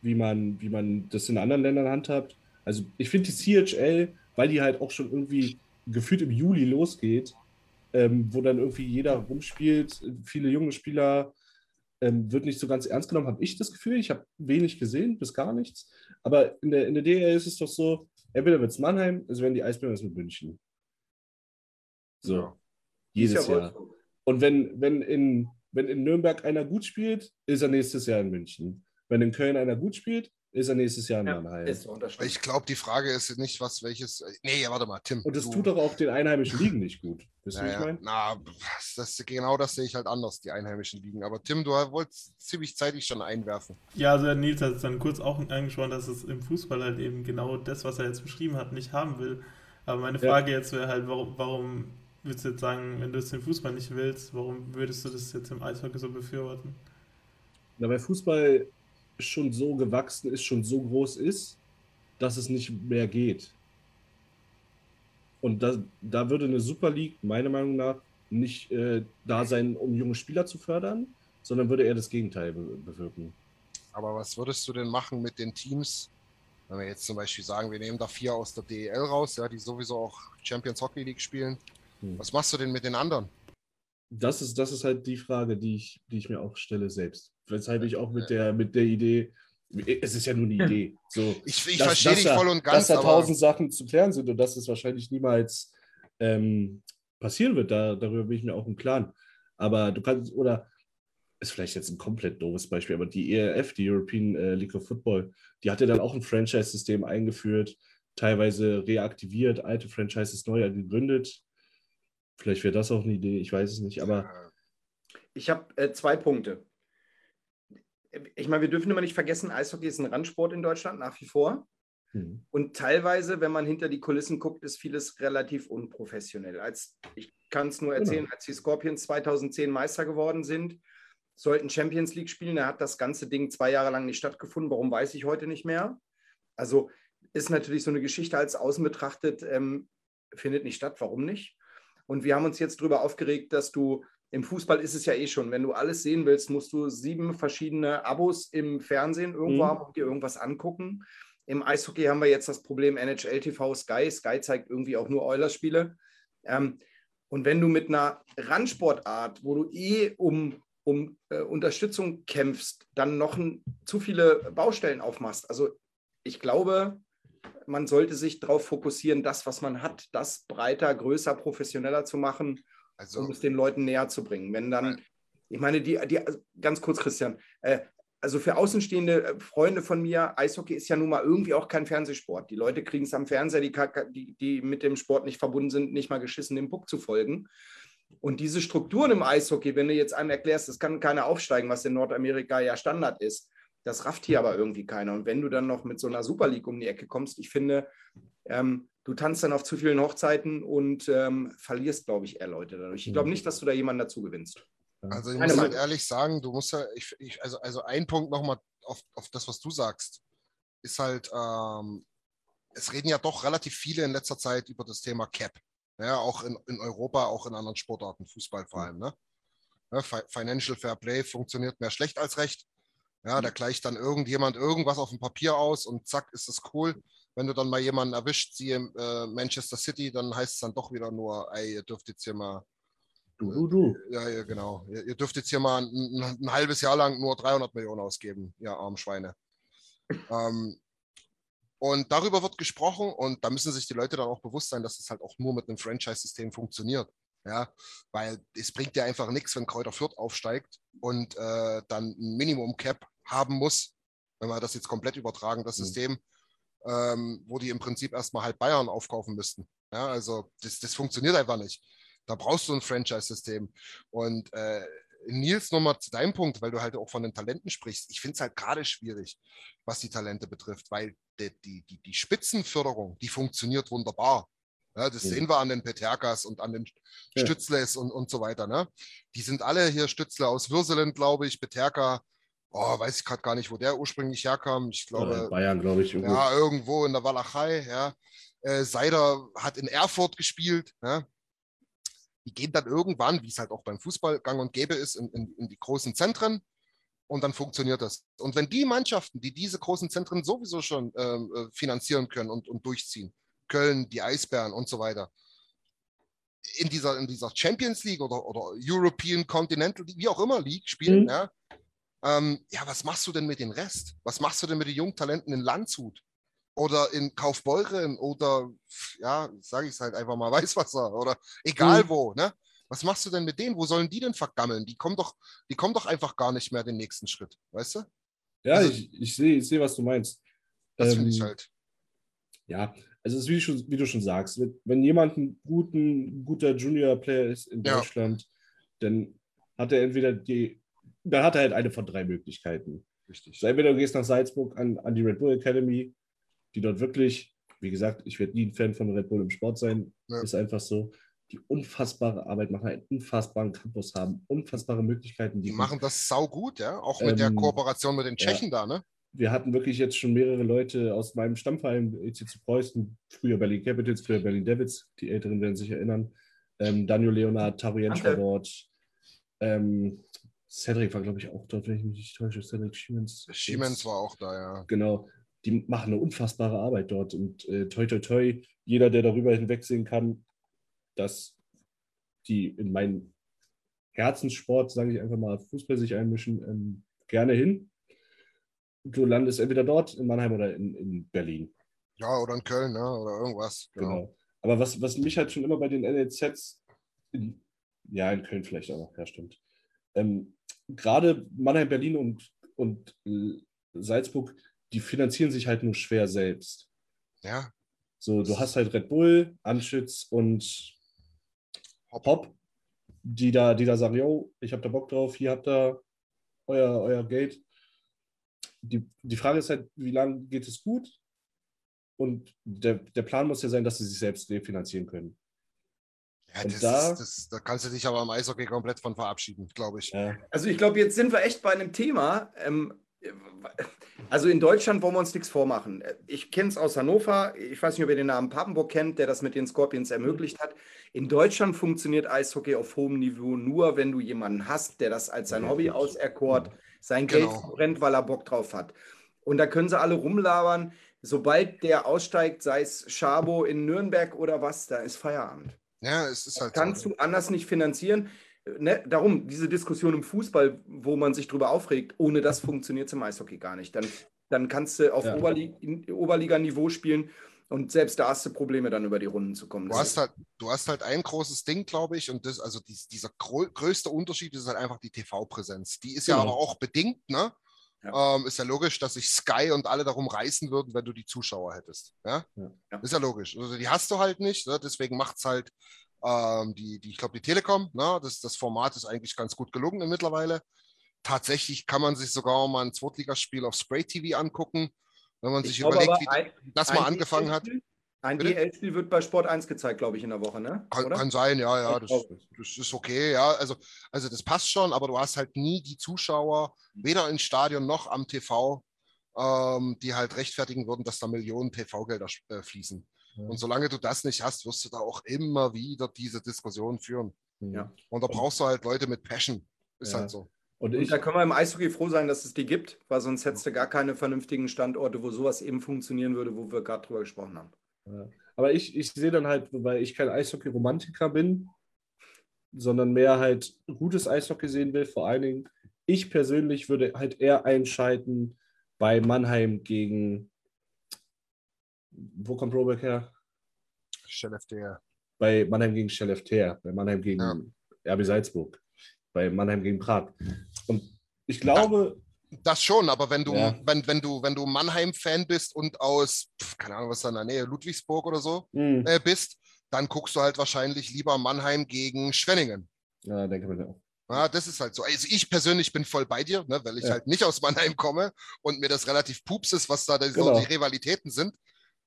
wie, man, wie man das in anderen Ländern handhabt. Also ich finde die CHL, weil die halt auch schon irgendwie gefühlt im Juli losgeht, ähm, wo dann irgendwie jeder rumspielt, viele junge Spieler, ähm, wird nicht so ganz ernst genommen, habe ich das Gefühl. Ich habe wenig gesehen, bis gar nichts. Aber in der, in der DL ist es doch so, entweder wird es Mannheim, es werden die Eisbären mit München. So. Ja. Jedes ja Jahr. Und wenn, wenn, in, wenn in Nürnberg einer gut spielt, ist er nächstes Jahr in München. Wenn in Köln einer gut spielt, ist er nächstes Jahr in ja, Mannheim. Ich glaube, die Frage ist nicht, was welches. Nee, warte mal, Tim. Und das tut doch auch den einheimischen Ligen nicht gut. Wisst naja, ich meine? Na, das, genau das sehe ich halt anders, die einheimischen Ligen. Aber Tim, du wolltest ziemlich zeitig schon einwerfen. Ja, also Nils hat es dann kurz auch angesprochen, dass es im Fußball halt eben genau das, was er jetzt beschrieben hat, nicht haben will. Aber meine Frage ja. jetzt wäre halt, warum, warum würdest du jetzt sagen, wenn du es im Fußball nicht willst, warum würdest du das jetzt im Eishockey so befürworten? Na, weil Fußball schon so gewachsen ist, schon so groß ist, dass es nicht mehr geht. Und da, da würde eine Super League meiner Meinung nach nicht äh, da sein, um junge Spieler zu fördern, sondern würde eher das Gegenteil be bewirken. Aber was würdest du denn machen mit den Teams, wenn wir jetzt zum Beispiel sagen, wir nehmen da vier aus der DEL raus, ja, die sowieso auch Champions Hockey League spielen. Hm. Was machst du denn mit den anderen? Das ist, das ist halt die Frage, die ich, die ich mir auch stelle selbst. Weshalb ich auch mit der, mit der Idee, es ist ja nur eine Idee. So, ich ich verstehe dich voll und ganz. Dass da tausend Sachen zu klären sind und dass es wahrscheinlich niemals ähm, passieren wird, da, darüber bin ich mir auch im Klaren. Aber du kannst, oder ist vielleicht jetzt ein komplett doofes Beispiel, aber die ERF, die European äh, League of Football, die hatte dann auch ein Franchise-System eingeführt, teilweise reaktiviert, alte Franchises neu gegründet. Vielleicht wäre das auch eine Idee, ich weiß es nicht, aber. Ich habe äh, zwei Punkte ich meine, wir dürfen immer nicht vergessen, Eishockey ist ein Randsport in Deutschland nach wie vor. Mhm. Und teilweise, wenn man hinter die Kulissen guckt, ist vieles relativ unprofessionell. Als, ich kann es nur erzählen, genau. als die Scorpions 2010 Meister geworden sind, sollten Champions League spielen. Da hat das ganze Ding zwei Jahre lang nicht stattgefunden. Warum weiß ich heute nicht mehr? Also ist natürlich so eine Geschichte als außen betrachtet, ähm, findet nicht statt. Warum nicht? Und wir haben uns jetzt darüber aufgeregt, dass du im Fußball ist es ja eh schon, wenn du alles sehen willst, musst du sieben verschiedene Abos im Fernsehen irgendwo mhm. haben und dir irgendwas angucken. Im Eishockey haben wir jetzt das Problem NHL TV Sky. Sky zeigt irgendwie auch nur Oilers-Spiele. Ähm, und wenn du mit einer Randsportart, wo du eh um, um äh, Unterstützung kämpfst, dann noch ein, zu viele Baustellen aufmachst. Also ich glaube, man sollte sich darauf fokussieren, das, was man hat, das breiter, größer, professioneller zu machen also, um es den Leuten näher zu bringen. Wenn dann, ich meine, die, die ganz kurz, Christian, äh, also für außenstehende äh, Freunde von mir, Eishockey ist ja nun mal irgendwie auch kein Fernsehsport. Die Leute kriegen es am Fernseher, die, die, die mit dem Sport nicht verbunden sind, nicht mal geschissen, dem Puck zu folgen. Und diese Strukturen im Eishockey, wenn du jetzt einem erklärst, das kann keiner aufsteigen, was in Nordamerika ja Standard ist, das rafft hier aber irgendwie keiner. Und wenn du dann noch mit so einer Super League um die Ecke kommst, ich finde, ähm, du tanzt dann auf zu vielen Hochzeiten und ähm, verlierst, glaube ich, eher Leute dadurch. Ich glaube nicht, dass du da jemanden dazu gewinnst. Also ich muss halt ehrlich sagen, du musst ja, ich, ich, also, also ein Punkt nochmal auf, auf das, was du sagst, ist halt, ähm, es reden ja doch relativ viele in letzter Zeit über das Thema Cap. Ja, auch in, in Europa, auch in anderen Sportarten, Fußball vor allem. Ne? Ja, Financial Fair Play funktioniert mehr schlecht als recht. Ja, da gleicht dann irgendjemand irgendwas auf dem Papier aus und zack, ist das cool wenn du dann mal jemanden erwischt, siehe äh, Manchester City, dann heißt es dann doch wieder nur, ey, ihr dürft jetzt hier mal. Du, du, du. Ja, ja genau. Ihr, ihr, dürft jetzt hier mal ein, ein, halbes Jahr lang nur 300 Millionen ausgeben, ihr armen Schweine. ähm, und darüber wird gesprochen und da müssen sich die Leute dann auch bewusst sein, dass es halt auch nur mit einem Franchise-System funktioniert. Ja, weil es bringt ja einfach nichts, wenn Kräuter Fürth aufsteigt und äh, dann ein Minimum-Cap haben muss, wenn wir das jetzt komplett übertragen, das mhm. System, ähm, wo die im Prinzip erstmal halt Bayern aufkaufen müssten. Ja, also das, das funktioniert einfach nicht. Da brauchst du ein Franchise-System. Und äh, Nils, nochmal zu deinem Punkt, weil du halt auch von den Talenten sprichst. Ich finde es halt gerade schwierig, was die Talente betrifft, weil die, die, die, die Spitzenförderung, die funktioniert wunderbar. Ja, das Mhm. sehen wir an den Peterkas und an den Ja. Stützles und, und so weiter. Ne? Die sind alle hier Stützle aus Würselen, glaube ich, Peterka. Oh, weiß ich gerade gar nicht, wo der ursprünglich herkam. Ich glaube, Bayern, glaube ich. irgendwo. ja, irgendwo in der Walachei, ja. Äh, Seider hat in Erfurt gespielt, ja. Die gehen dann irgendwann, wie es halt auch beim Fußball gang und gäbe ist, in, in, in die großen Zentren und dann funktioniert das. Und wenn die Mannschaften, die diese großen Zentren sowieso schon ähm, äh, finanzieren können und, und durchziehen, Köln, die Eisbären und so weiter, in dieser, in dieser Champions League oder, oder European Continental League, wie auch immer League spielen, Mhm. ja, ähm, ja, was machst du denn mit dem Rest? Was machst du denn mit den Jungtalenten in Landshut? Oder in Kaufbeuren oder, ja, sage ich es halt einfach mal, Weißwasser oder egal Mhm. wo, ne? Was machst du denn mit denen? Wo sollen die denn vergammeln? Die kommen doch, die kommen doch einfach gar nicht mehr den nächsten Schritt, weißt du? Ja, Also- ich, ich sehe, ich seh, was du meinst. Das finde ich Ähm, halt. Ja, also es ist wie, schon, wie du schon sagst, wenn- wenn jemand ein guten, guter Junior-Player ist in Ja. Deutschland, dann hat er entweder die, dann hat er halt eine von drei Möglichkeiten. Richtig. So, entweder du gehst nach Salzburg an, an die Red Bull Academy, die dort wirklich, wie gesagt, ich werde nie ein Fan von Red Bull im Sport sein, Ja. ist einfach so, die unfassbare Arbeit machen, einen unfassbaren Campus haben, unfassbare Möglichkeiten. Die bieten. machen das sau gut, ja. Auch mit der Ähm, Kooperation mit den ja. Tschechen da, ne? wir hatten wirklich jetzt schon mehrere Leute aus meinem Stammverein, ECC Preußen, früher Berlin Capitals, früher Berlin Devils, die Älteren werden sich erinnern. Ähm, Daniel Leonard, Tarien Danke. Schwabort, ähm, Cedric war, glaube ich, auch dort, wenn ich mich nicht täusche. Cedric Siemens. Siemens war auch da, ja. Genau. Die machen eine unfassbare Arbeit dort. Und äh, toi, toi, toi, jeder, der darüber hinwegsehen kann, dass die in meinen Herzenssport, sage ich einfach mal, Fußball sich einmischen, ähm, gerne hin. Du landest entweder dort in Mannheim oder in, in Berlin. Ja, oder in Köln, ne? Oder irgendwas. Genau. Genau. Aber was, was mich halt schon immer bei den NLZs, in, ja, in Köln vielleicht auch, ja, stimmt. Ähm, Gerade Mannheim, Berlin und, und Salzburg, die finanzieren sich halt nur schwer selbst. Ja, So, du hast halt Red Bull, Anschütz und Hopp. Hop, die da, die da sagen, yo, ich habe da Bock drauf, hier habt ihr euer, euer Geld. Die, die Frage ist halt, wie lange geht es gut? Und der, der Plan muss ja sein, dass sie sich selbst refinanzieren können. Ja das, da- ist, das, da kannst du dich aber im Eishockey komplett von verabschieden, glaube ich. Ja. Also ich glaube, jetzt sind wir echt bei einem Thema. Ähm, also in Deutschland wollen wir uns nichts vormachen. Ich kenne es aus Hannover. Ich weiß nicht, ob ihr den Namen Papenburg kennt, der das mit den Scorpions ermöglicht hat. In Deutschland funktioniert Eishockey auf hohem Niveau nur, wenn du jemanden hast, der das als sein Hobby auserkort, sein Geld Genau. verbrennt, weil er Bock drauf hat. Und da können sie alle rumlabern. Sobald der aussteigt, sei es Schabo in Nürnberg oder was, da ist Feierabend. Ja, es ist halt Kannst so. du anders nicht finanzieren. Ne, darum, diese Diskussion im Fußball, wo man sich drüber aufregt, ohne das funktioniert es im Eishockey gar nicht. Dann, dann kannst du auf Ja. Oberli Oberliganiveau spielen und selbst da hast du Probleme, dann über die Runden zu kommen. Du hast halt, du hast halt ein großes Ding, glaube ich, und das, also dies, dieser grö größte Unterschied ist halt einfach die TV-Präsenz. Die ist ja Genau. aber auch bedingt, ne? Ja. Ähm, ist ja logisch, dass sich Sky und alle darum reißen würden, wenn du die Zuschauer hättest. Ja? Ja. Ist ja logisch. Also die hast du halt nicht, ne? deswegen macht es halt ähm, die, die, ich glaube, die Telekom, ne? das, das Format ist eigentlich ganz gut gelungen mittlerweile. Tatsächlich kann man sich sogar mal ein Zweitligaspiel auf Spray TV angucken, wenn man Ich sich überlegt, wie ein- das mal angefangen hat. DL-Spiel Ein? DL-Spiel wird bei Sport 1 gezeigt, glaube ich, in der Woche, ne? Kann, kann sein, ja, ja, das, das ist okay, ja. Also, also das passt schon, aber du hast halt nie die Zuschauer, weder im Stadion noch am TV, ähm, die halt rechtfertigen würden, dass da Millionen TV-Gelder äh, fließen. Und solange du das nicht hast, wirst du da auch immer wieder diese Diskussion führen. Ja. Und da brauchst du halt Leute mit Passion. Ist Ja. halt so. Und Und ich, da können wir im Eishockey froh sein, dass es die gibt, weil sonst hättest du gar keine vernünftigen Standorte, wo sowas eben funktionieren würde, wo wir gerade drüber gesprochen haben. Ja. Aber ich, ich sehe dann halt, weil ich kein Eishockey-Romantiker bin, sondern mehr halt gutes Eishockey sehen will. Vor allen Dingen, ich persönlich würde halt eher einschalten bei Mannheim gegen. Wo kommt Robert her? Skellefteå. Bei Mannheim gegen Skellefteå, bei Mannheim gegen Ja. RB Salzburg, bei Mannheim gegen Prag. Und ich glaube, Das schon, aber wenn du, Ja. wenn, wenn du, wenn du Mannheim-Fan bist und aus, pf, keine Ahnung, was da in der Nähe, Ludwigsburg oder so mh, äh, bist, dann guckst du halt wahrscheinlich lieber Mannheim gegen Schwenningen. ja, denke mir auch. Ja, das ist halt so. Also ich persönlich bin voll bei dir, ne, weil ich Ja. halt nicht aus Mannheim komme und mir das relativ pups ist, was da so Genau. die Rivalitäten sind.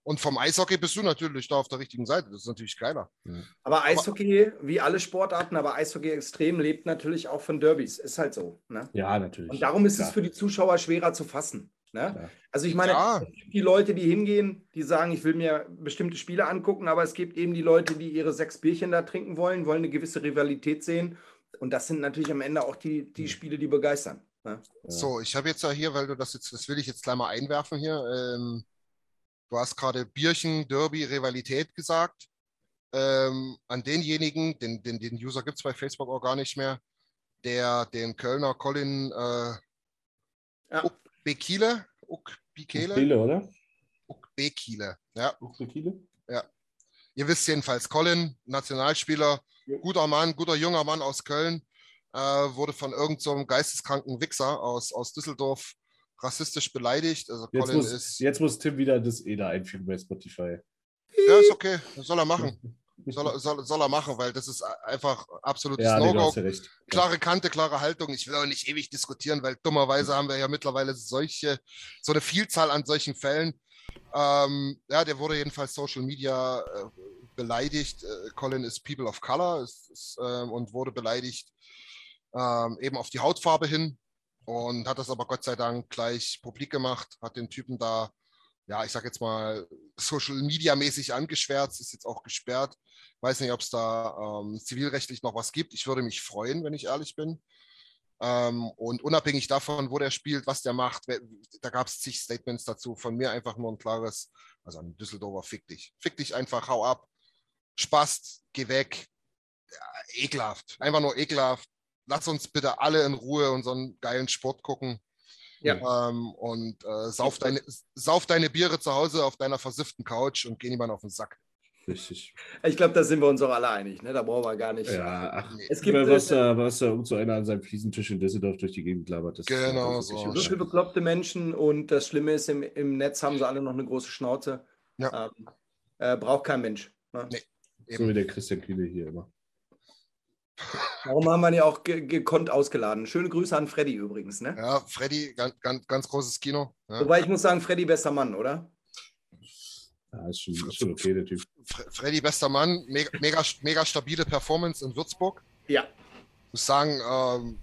Und vom Eishockey bist du natürlich da auf der richtigen Seite. Das ist natürlich geiler. Aber Eishockey, wie alle Sportarten, aber Eishockey extrem lebt natürlich auch von Derbys. Ist halt so. Ne? Ja, natürlich. Und darum ist Klar. es für die Zuschauer schwerer zu fassen. Ne? Ja. Also ich meine, Ja. es gibt die Leute, die hingehen, die sagen, ich will mir bestimmte Spiele angucken, aber es gibt eben die Leute, die ihre sechs Bierchen da trinken wollen, wollen eine gewisse Rivalität sehen. Und das sind natürlich am Ende auch die, die Spiele, die begeistern. Ne? So, ich habe jetzt ja hier, weil du das jetzt, das will ich jetzt gleich mal einwerfen hier. Ähm, du hast gerade Bierchen, Derby, Rivalität gesagt. Ähm, an denjenigen, den, den, den User gibt es bei Facebook auch gar nicht mehr, der den Kölner Colin äh, Ja. Uck Bekele, Uck Bekele, Spiele, oder? Uck Bekele, ja. Uckrekile? Ihr wisst jedenfalls, Colin, Nationalspieler, Ja. guter Mann, guter junger Mann aus Köln, äh, wurde von irgendeinem so geisteskranken Wichser aus, aus Düsseldorf rassistisch beleidigt. Also Jetzt Colin muss, ist. jetzt muss Tim wieder das EDA einfügen bei Spotify. Ja, ist okay. Soll er machen. Soll, er- soll, soll er machen, weil das ist einfach absolutes Ja, nee, No-Go. hast ja. Klare Kante, klare Haltung. Ich will auch nicht ewig diskutieren, weil dummerweise haben wir ja mittlerweile solche, so eine Vielzahl an solchen Fällen. Ähm, ja, der wurde jedenfalls Social Media äh, beleidigt. Äh, Colin ist People of Color ist, ist, ähm, und wurde beleidigt ähm, eben auf die Hautfarbe hin und hat das aber Gott sei Dank gleich publik gemacht, hat den Typen da, ja, ich sag jetzt mal, Social Media mäßig angeschwärzt, ist jetzt auch gesperrt. Weiß nicht, ob es da ähm, zivilrechtlich noch was gibt. Ich würde mich freuen, wenn ich ehrlich bin. Ähm, und unabhängig davon, wo der spielt, was der macht, wer, da gab es zig Statements dazu. Von mir einfach nur ein klares, also ein Düsseldorfer, fick dich. Fick dich einfach, hau ab. Spaß, geh weg. Ja, ekelhaft. Einfach nur ekelhaft. Lass uns bitte alle in Ruhe unseren geilen Sport gucken. Ja. Ähm, und äh, sauf, deine, sauf deine Biere zu Hause auf deiner versifften Couch und geh niemand auf den Sack. Richtig. Ich glaube, da sind wir uns auch alle einig. Ne? Da brauchen wir gar nicht. Ja, ach, Nee. Es gibt was, äh, was irgend so einer an seinem Fliesentisch in Düsseldorf durch die Gegend labert. Das Genau das ist so. wirklich bekloppte Menschen und das Schlimme ist, im, im Netz haben sie alle noch eine große Schnauze. Ja. Ähm, äh, braucht kein Mensch. Ne? Nee. So wie der Christian Kühne hier immer. Darum haben wir ihn ja auch ge gekonnt ausgeladen. Schöne Grüße an Freddy übrigens. Ne? Ja, Freddy, ganz, ganz, ganz großes Kino. Ja. Wobei ich muss sagen, Freddy bester Mann, oder? Ja, ist schon, ist schon okay, der Typ. Fre- Freddy, bester Mann, mega, mega, mega stabile Performance in Würzburg. Ja. Ich muss sagen, ähm,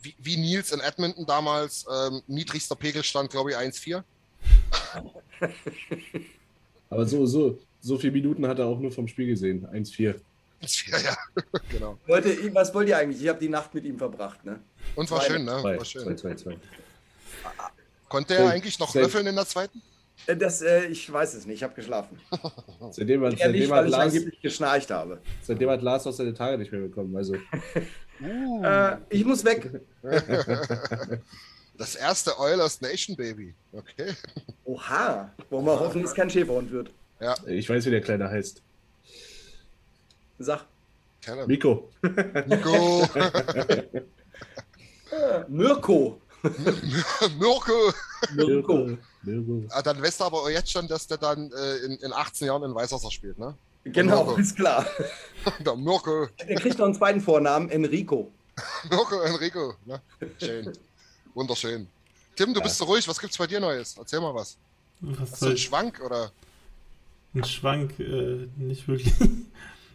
wie, wie Nils in Edmonton damals, ähm, niedrigster Pegelstand, glaube ich, 1,4. Aber so, so, so viele Minuten hat er auch nur vom Spiel gesehen. 1-4. 1,4, ja, genau. Wollte, was wollt ihr eigentlich? Ich habe die Nacht mit ihm verbracht. Ne? Und war Zwei- schön, ne? 2, War 2, schön. 2, 2. Konnte er eigentlich noch löffeln in der zweiten? Äh, Das, äh, ich weiß es nicht. Ich habe geschlafen. Seitdem, hat- Ja, nicht, seitdem, weil hat ich Lars, angeblich geschnarcht habe. seitdem hat Lars auch seine Tage nicht mehr bekommen. Also, Äh, ich muss weg. Das erste Oilers Nation Baby. Okay. Oha. Wollen wir hoffen, dass es kein Schäferhund wird. ich weiß, wie der Kleine heißt. Sag. Keine Miko. Nico. Mirko. Mirko. Mirko. Mirko. Ah, Dann weißt du aber jetzt schon, dass der dann äh, in, in 18 Jahren in Weißwasser spielt, ne? Genau, Mirko. ist klar. Der Mirko. Er kriegt noch einen zweiten Vornamen, Enrico. Mirko Enrico. Ne? Schön. Wunderschön. Tim, du bist so ruhig. Was gibt's bei dir Neues? Erzähl mal was. Was Hast du einen? Schwank oder Ein Schwank, äh, nicht wirklich.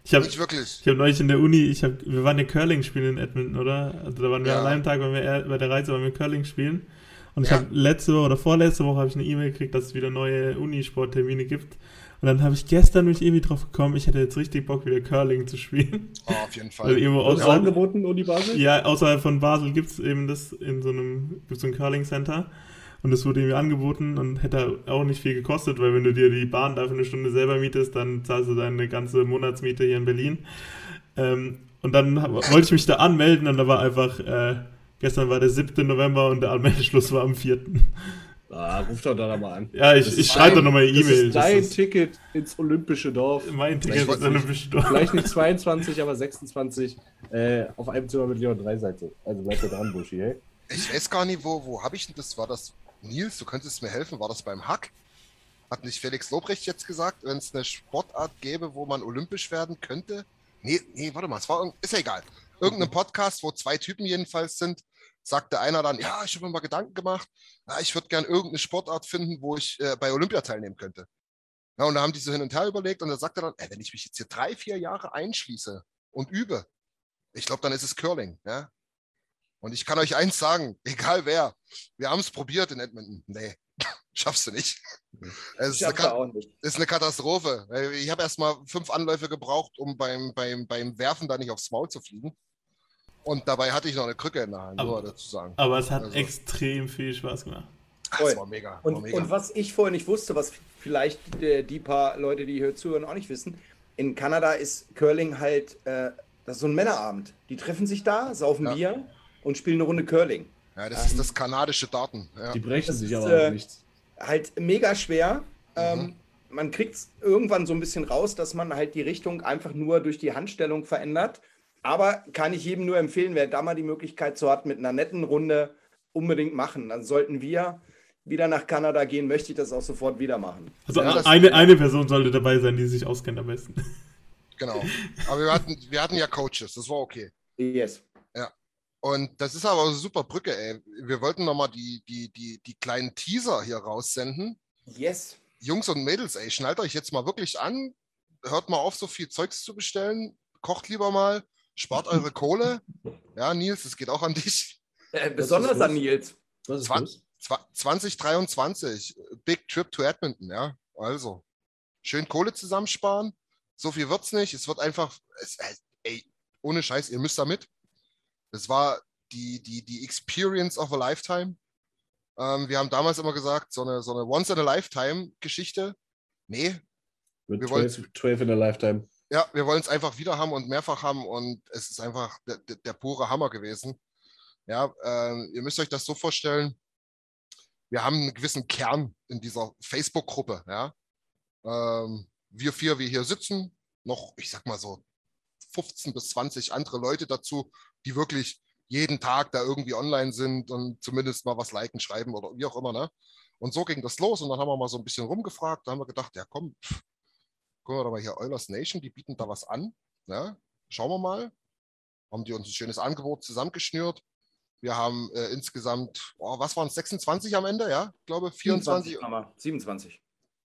Ich habe nicht wirklich? ich hab neulich in der Uni, ich hab, wir waren ja Curling spielen in Edmonton, oder? Also da waren wir Ja. an einem Tag, waren wir bei der Reise waren wir Curling spielen. Und ich Ja. habe letzte Woche oder vorletzte Woche habe ich eine E-Mail gekriegt, dass es wieder neue Unisporttermine gibt. Und dann habe ich gestern mich irgendwie drauf gekommen, ich hätte jetzt richtig Bock, wieder Curling zu spielen. Oh, auf jeden Fall. irgendwo Wurde es außerhalb, angeboten, Uni Basel? ja, außerhalb von Basel gibt es eben das in so einem, gibt's so ein Curling Center. Und das wurde irgendwie angeboten und hätte auch nicht viel gekostet, weil wenn du dir die Bahn da für eine Stunde selber mietest, dann zahlst du deine ganze Monatsmiete hier in Berlin. Ähm, und dann hab, wollte ich mich da anmelden und da war einfach, äh, gestern war der 7. November und der Anmeldeschluss war am 4. Ah, ruf doch da mal an. Ja, ich, Das ich schreibe doch nochmal eine Das E-Mail. ist dein Das ist Ticket ins Olympische Dorf. mein Ticket ist eine Bestimmt. Vielleicht nicht 22, aber 26 äh, auf einem Zimmer mit Leon Dreiseitel. Also bleib da dran, Buschi, hey. Ich weiß gar nicht, wo, wo habe ich denn das? War das Nils? Du könntest mir helfen. War das beim Hack? Hat nicht Felix Lobrecht jetzt gesagt, wenn es eine Sportart gäbe, wo man olympisch werden könnte? Nee, nee, warte mal, es war ist ja egal. Irgendein Podcast, wo zwei Typen jedenfalls sind, sagte einer dann, ja, ich habe mir mal Gedanken gemacht, ja, ich würde gern irgendeine Sportart finden, wo ich äh, bei Olympia teilnehmen könnte. Ja, und da haben die so hin und her überlegt und er sagte dann, ey, wenn ich mich jetzt hier drei, vier Jahre einschließe und übe, ich glaube, dann ist es Curling. Ja? Und ich kann euch eins sagen, egal wer, wir haben es probiert in Edmonton. Nee, schaffst du nicht. Es ist, eine, Schafft auch nicht. ist eine Katastrophe. Ich habe erst mal fünf Anläufe gebraucht, um beim, beim, beim Werfen da nicht aufs Maul zu fliegen. Und dabei hatte ich noch eine Krücke in der Hand, Aber- nur dazu sagen. Aber es hat Also- extrem viel Spaß gemacht. Ach, das war mega. War Und, mega. und was ich vorher nicht wusste, was vielleicht äh, die paar Leute, die hier zuhören, auch nicht wissen, in Kanada ist Curling halt, äh, das ist so ein Männerabend. Die treffen sich da, saufen Ja. Bier und spielen eine Runde Curling. ja, das ist das kanadische Daten. Ja. Die brechen Das sich ist, aber äh, auch nichts. Halt mega schwer. Mhm. Ähm, man kriegt es irgendwann so ein bisschen raus, dass man halt die Richtung einfach nur durch die Handstellung verändert. Aber kann ich jedem nur empfehlen, wer da mal die Möglichkeit so hat, mit einer netten Runde unbedingt machen. Dann sollten wir wieder nach Kanada gehen, möchte ich das auch sofort wieder machen. Also Ja, eine, eine Person sollte dabei sein, die sich auskennt am besten. Genau. Aber wir hatten, wir hatten ja Coaches, das war okay. Yes. Und das ist aber eine super Brücke, ey. Wir wollten nochmal die, die, die, die kleinen Teaser hier raussenden. Yes. Jungs und Mädels, ey, schnallt euch jetzt mal wirklich an. Hört mal auf, so viel Zeugs zu bestellen. Kocht lieber mal. Spart eure Kohle. Ja, Nils, das geht auch an dich. Äh, besonders an Nils. Was ist Zwan- los? Zwa- 2023, Big Trip to Edmonton, ja. Also, schön Kohle zusammensparen. So viel wird's nicht. Es wird einfach, es, ey, ohne Scheiß, ihr müsst da mit. Das war die, die, die Experience of a Lifetime. Ähm, wir haben damals immer gesagt, so eine, so eine Once-in-a-Lifetime-Geschichte. Nee, Mit wir wollen- 12, 12 in a Lifetime. ja, wir wollen es einfach wieder haben und mehrfach haben und es ist einfach der, der, der pure Hammer gewesen. Ja, ähm, ihr müsst euch das so vorstellen, wir haben einen gewissen Kern in dieser Facebook-Gruppe. Ja? Ähm, wir vier, wir hier sitzen, noch, ich sag mal so 15 bis 20 andere Leute dazu, die wirklich jeden Tag da irgendwie online sind und zumindest mal was liken, schreiben oder wie auch immer. Ne? Und so ging das los und dann haben wir mal so ein bisschen rumgefragt. Da haben wir gedacht, ja komm, pff, gucken wir doch mal hier Eulers Nation, die bieten da was an. Ne? Schauen wir mal. Haben die uns ein schönes Angebot zusammengeschnürt. Wir haben äh, insgesamt, oh, was waren es, 26 am Ende, ja? Ich glaube 24 Mama. 27.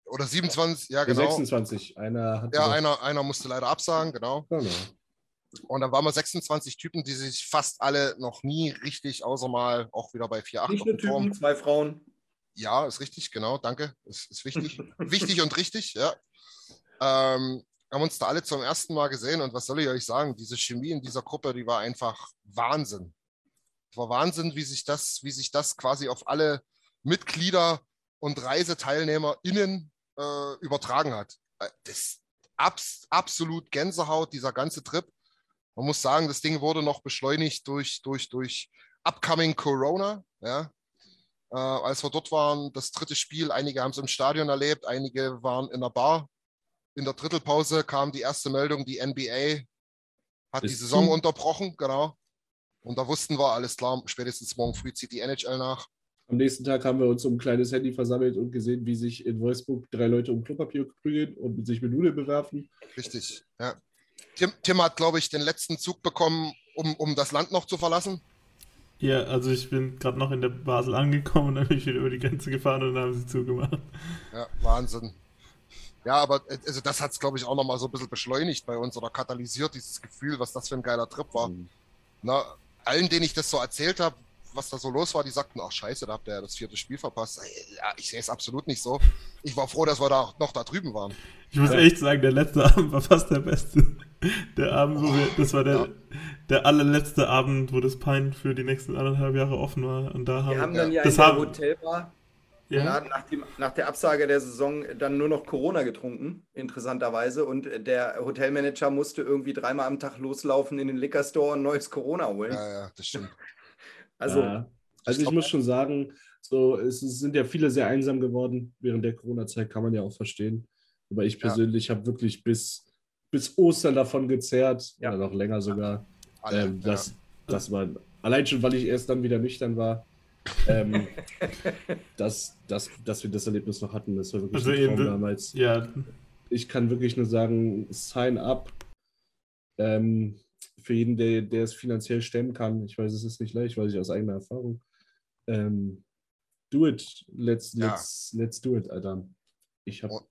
oder 27, ja genau. 26. Einer hat Ja, einer, einer musste leider absagen, genau. Genau. Und dann waren wir 26 Typen, die sich fast alle noch nie richtig, außer mal auch wieder bei 4,8 Nicht nur. Typen, zwei Frauen. Ja, ist richtig, genau, danke. Ist, ist wichtig. wichtig und richtig, ja. Ähm, haben uns da alle zum ersten Mal gesehen und was soll ich euch sagen? Diese Chemie in dieser Gruppe, die war einfach Wahnsinn. Es war Wahnsinn, wie sich das, wie sich das quasi auf alle Mitglieder und ReiseteilnehmerInnen äh, übertragen hat. Äh, Das abs absolut Gänsehaut, dieser ganze Trip. Man muss sagen, das Ding wurde noch beschleunigt durch, durch, durch upcoming Corona. Ja. Äh, als wir dort waren, das dritte Spiel, einige haben es im Stadion erlebt, einige waren in der Bar. In der Drittelpause kam die erste Meldung, die NBA hat Ist die Saison zu. unterbrochen, genau. Und da wussten wir, alles klar, spätestens morgen früh zieht die NHL nach. Am nächsten Tag haben wir uns um ein kleines Handy versammelt und gesehen, wie sich in Wolfsburg drei Leute um Klopapier prügeln und sich mit Nudeln bewerfen. Richtig, ja. Tim, Tim hat, glaube ich, den letzten Zug bekommen, um, um das Land noch zu verlassen. Ja, also ich bin gerade noch in der Basel angekommen und dann bin ich wieder über die Grenze gefahren und dann haben sie zugemacht. Ja, Wahnsinn. Ja, aber äh, also das hat es, glaube ich, auch nochmal so ein bisschen beschleunigt bei uns oder katalysiert, dieses Gefühl, was das für ein geiler Trip war. Mhm. Na, allen, denen ich das so erzählt habe, was da so los war, die sagten, ach scheiße, da habt ihr ja das vierte Spiel verpasst. Ey, Ja, ich sehe es absolut nicht so. Ich war froh, dass wir da noch da drüben waren. Ich muss Ja. echt sagen, der letzte Abend war fast der beste. Der Abend, wo wir, das war der, Ja. der allerletzte Abend, wo das Pine für die nächsten anderthalb Jahre offen war. Und da haben Wir haben dann ja das in der haben, Hotelbar ja, nach, nach, dem, nach der Absage der Saison dann nur noch Corona getrunken, interessanterweise. Und der Hotelmanager musste irgendwie dreimal am Tag loslaufen in den Liquor Store und neues Corona holen. Ja, ja, das stimmt. Also, Ja. also ich muss schon sagen, so, es sind ja viele sehr einsam geworden während der Corona-Zeit, kann man ja auch verstehen. Aber ich Ja. persönlich habe wirklich bis, bis Ostern davon gezerrt, Ja. oder noch länger sogar. Alle, ähm, das, ja. das war, allein schon, weil ich erst dann wieder nüchtern war, ähm, dass, dass, dass wir das Erlebnis noch hatten. Das war wirklich Also ein eben, Traum damals. ja, Ich kann wirklich nur sagen, sign up. Ähm, für jeden, der, der es finanziell stemmen kann. Ich weiß, es ist nicht leicht, weiß ich aus eigener Erfahrung. Ähm, do it. Let's, Ja. let's, let's do it, Alter. Ich habe Und-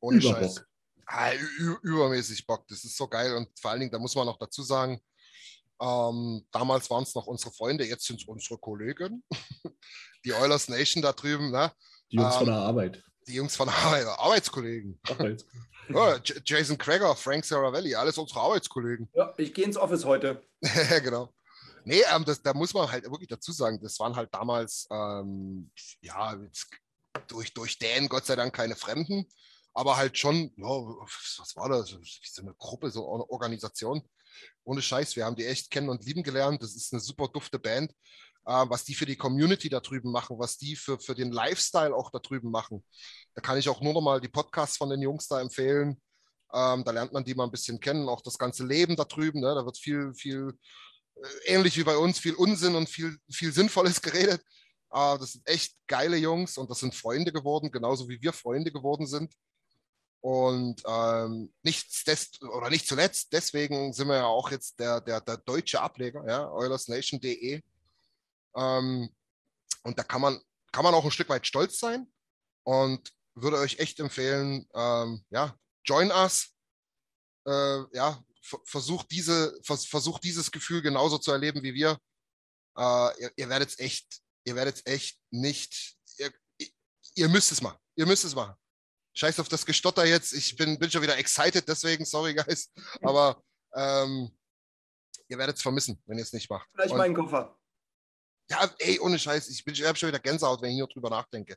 Ohne Über Scheiß. Bock. Ah, übermäßig Bock. Das ist so geil. Und vor allen Dingen, da muss man noch dazu sagen, ähm, damals waren es noch unsere Freunde, jetzt sind es unsere Kollegen. Die Oilers Nation da drüben, ne? Die Jungs Ähm, von der Arbeit. Die Jungs von Arbeit, Arbeitskollegen. Arbeit. Ja, Jason Crager, Frank Saravelli, alles unsere Arbeitskollegen. Ja, ich gehe ins Office heute. genau. Nee, ähm, das, da muss man halt wirklich dazu sagen, das waren halt damals, ähm, ja, durch, durch Dan Gott sei Dank keine Fremden, aber halt schon, ja, was war das? Wie so eine Gruppe, so eine Organisation. Ohne Scheiß, wir haben die echt kennen und lieben gelernt. Das ist eine super dufte Band. Äh, was die für die Community da drüben machen, was die für, für den Lifestyle auch da drüben machen. Da kann ich auch nur noch mal die Podcasts von den Jungs da empfehlen. Ähm, da lernt man die mal ein bisschen kennen, auch das ganze Leben da drüben. Ne? Da wird viel, viel, äh, ähnlich wie bei uns, viel Unsinn und viel, viel Sinnvolles geredet. Äh, das sind echt geile Jungs und das sind Freunde geworden, genauso wie wir Freunde geworden sind. Und ähm, nichts des, oder nicht zuletzt, deswegen sind wir ja auch jetzt der, der, der deutsche Ableger, ja, OilersNation.de. Ähm, und da kann man, kann man auch ein Stück weit stolz sein und würde euch echt empfehlen, ähm, ja, join us. Äh, ja, ver- versucht, diese, vers versucht dieses Gefühl genauso zu erleben wie wir. Äh, ihr, ihr werdet es echt, ihr werdet es echt nicht, ihr, ihr- müsst es mal, ihr müsst es machen. Scheiß auf das Gestotter jetzt. Ich bin, bin schon wieder excited, deswegen, sorry, guys. Aber ähm, ihr werdet es vermissen, wenn ihr es nicht macht. Vielleicht Und- meinen Koffer. Ja, ey, ohne Scheiß, ich, ich habe schon wieder Gänsehaut, wenn ich nur drüber nachdenke.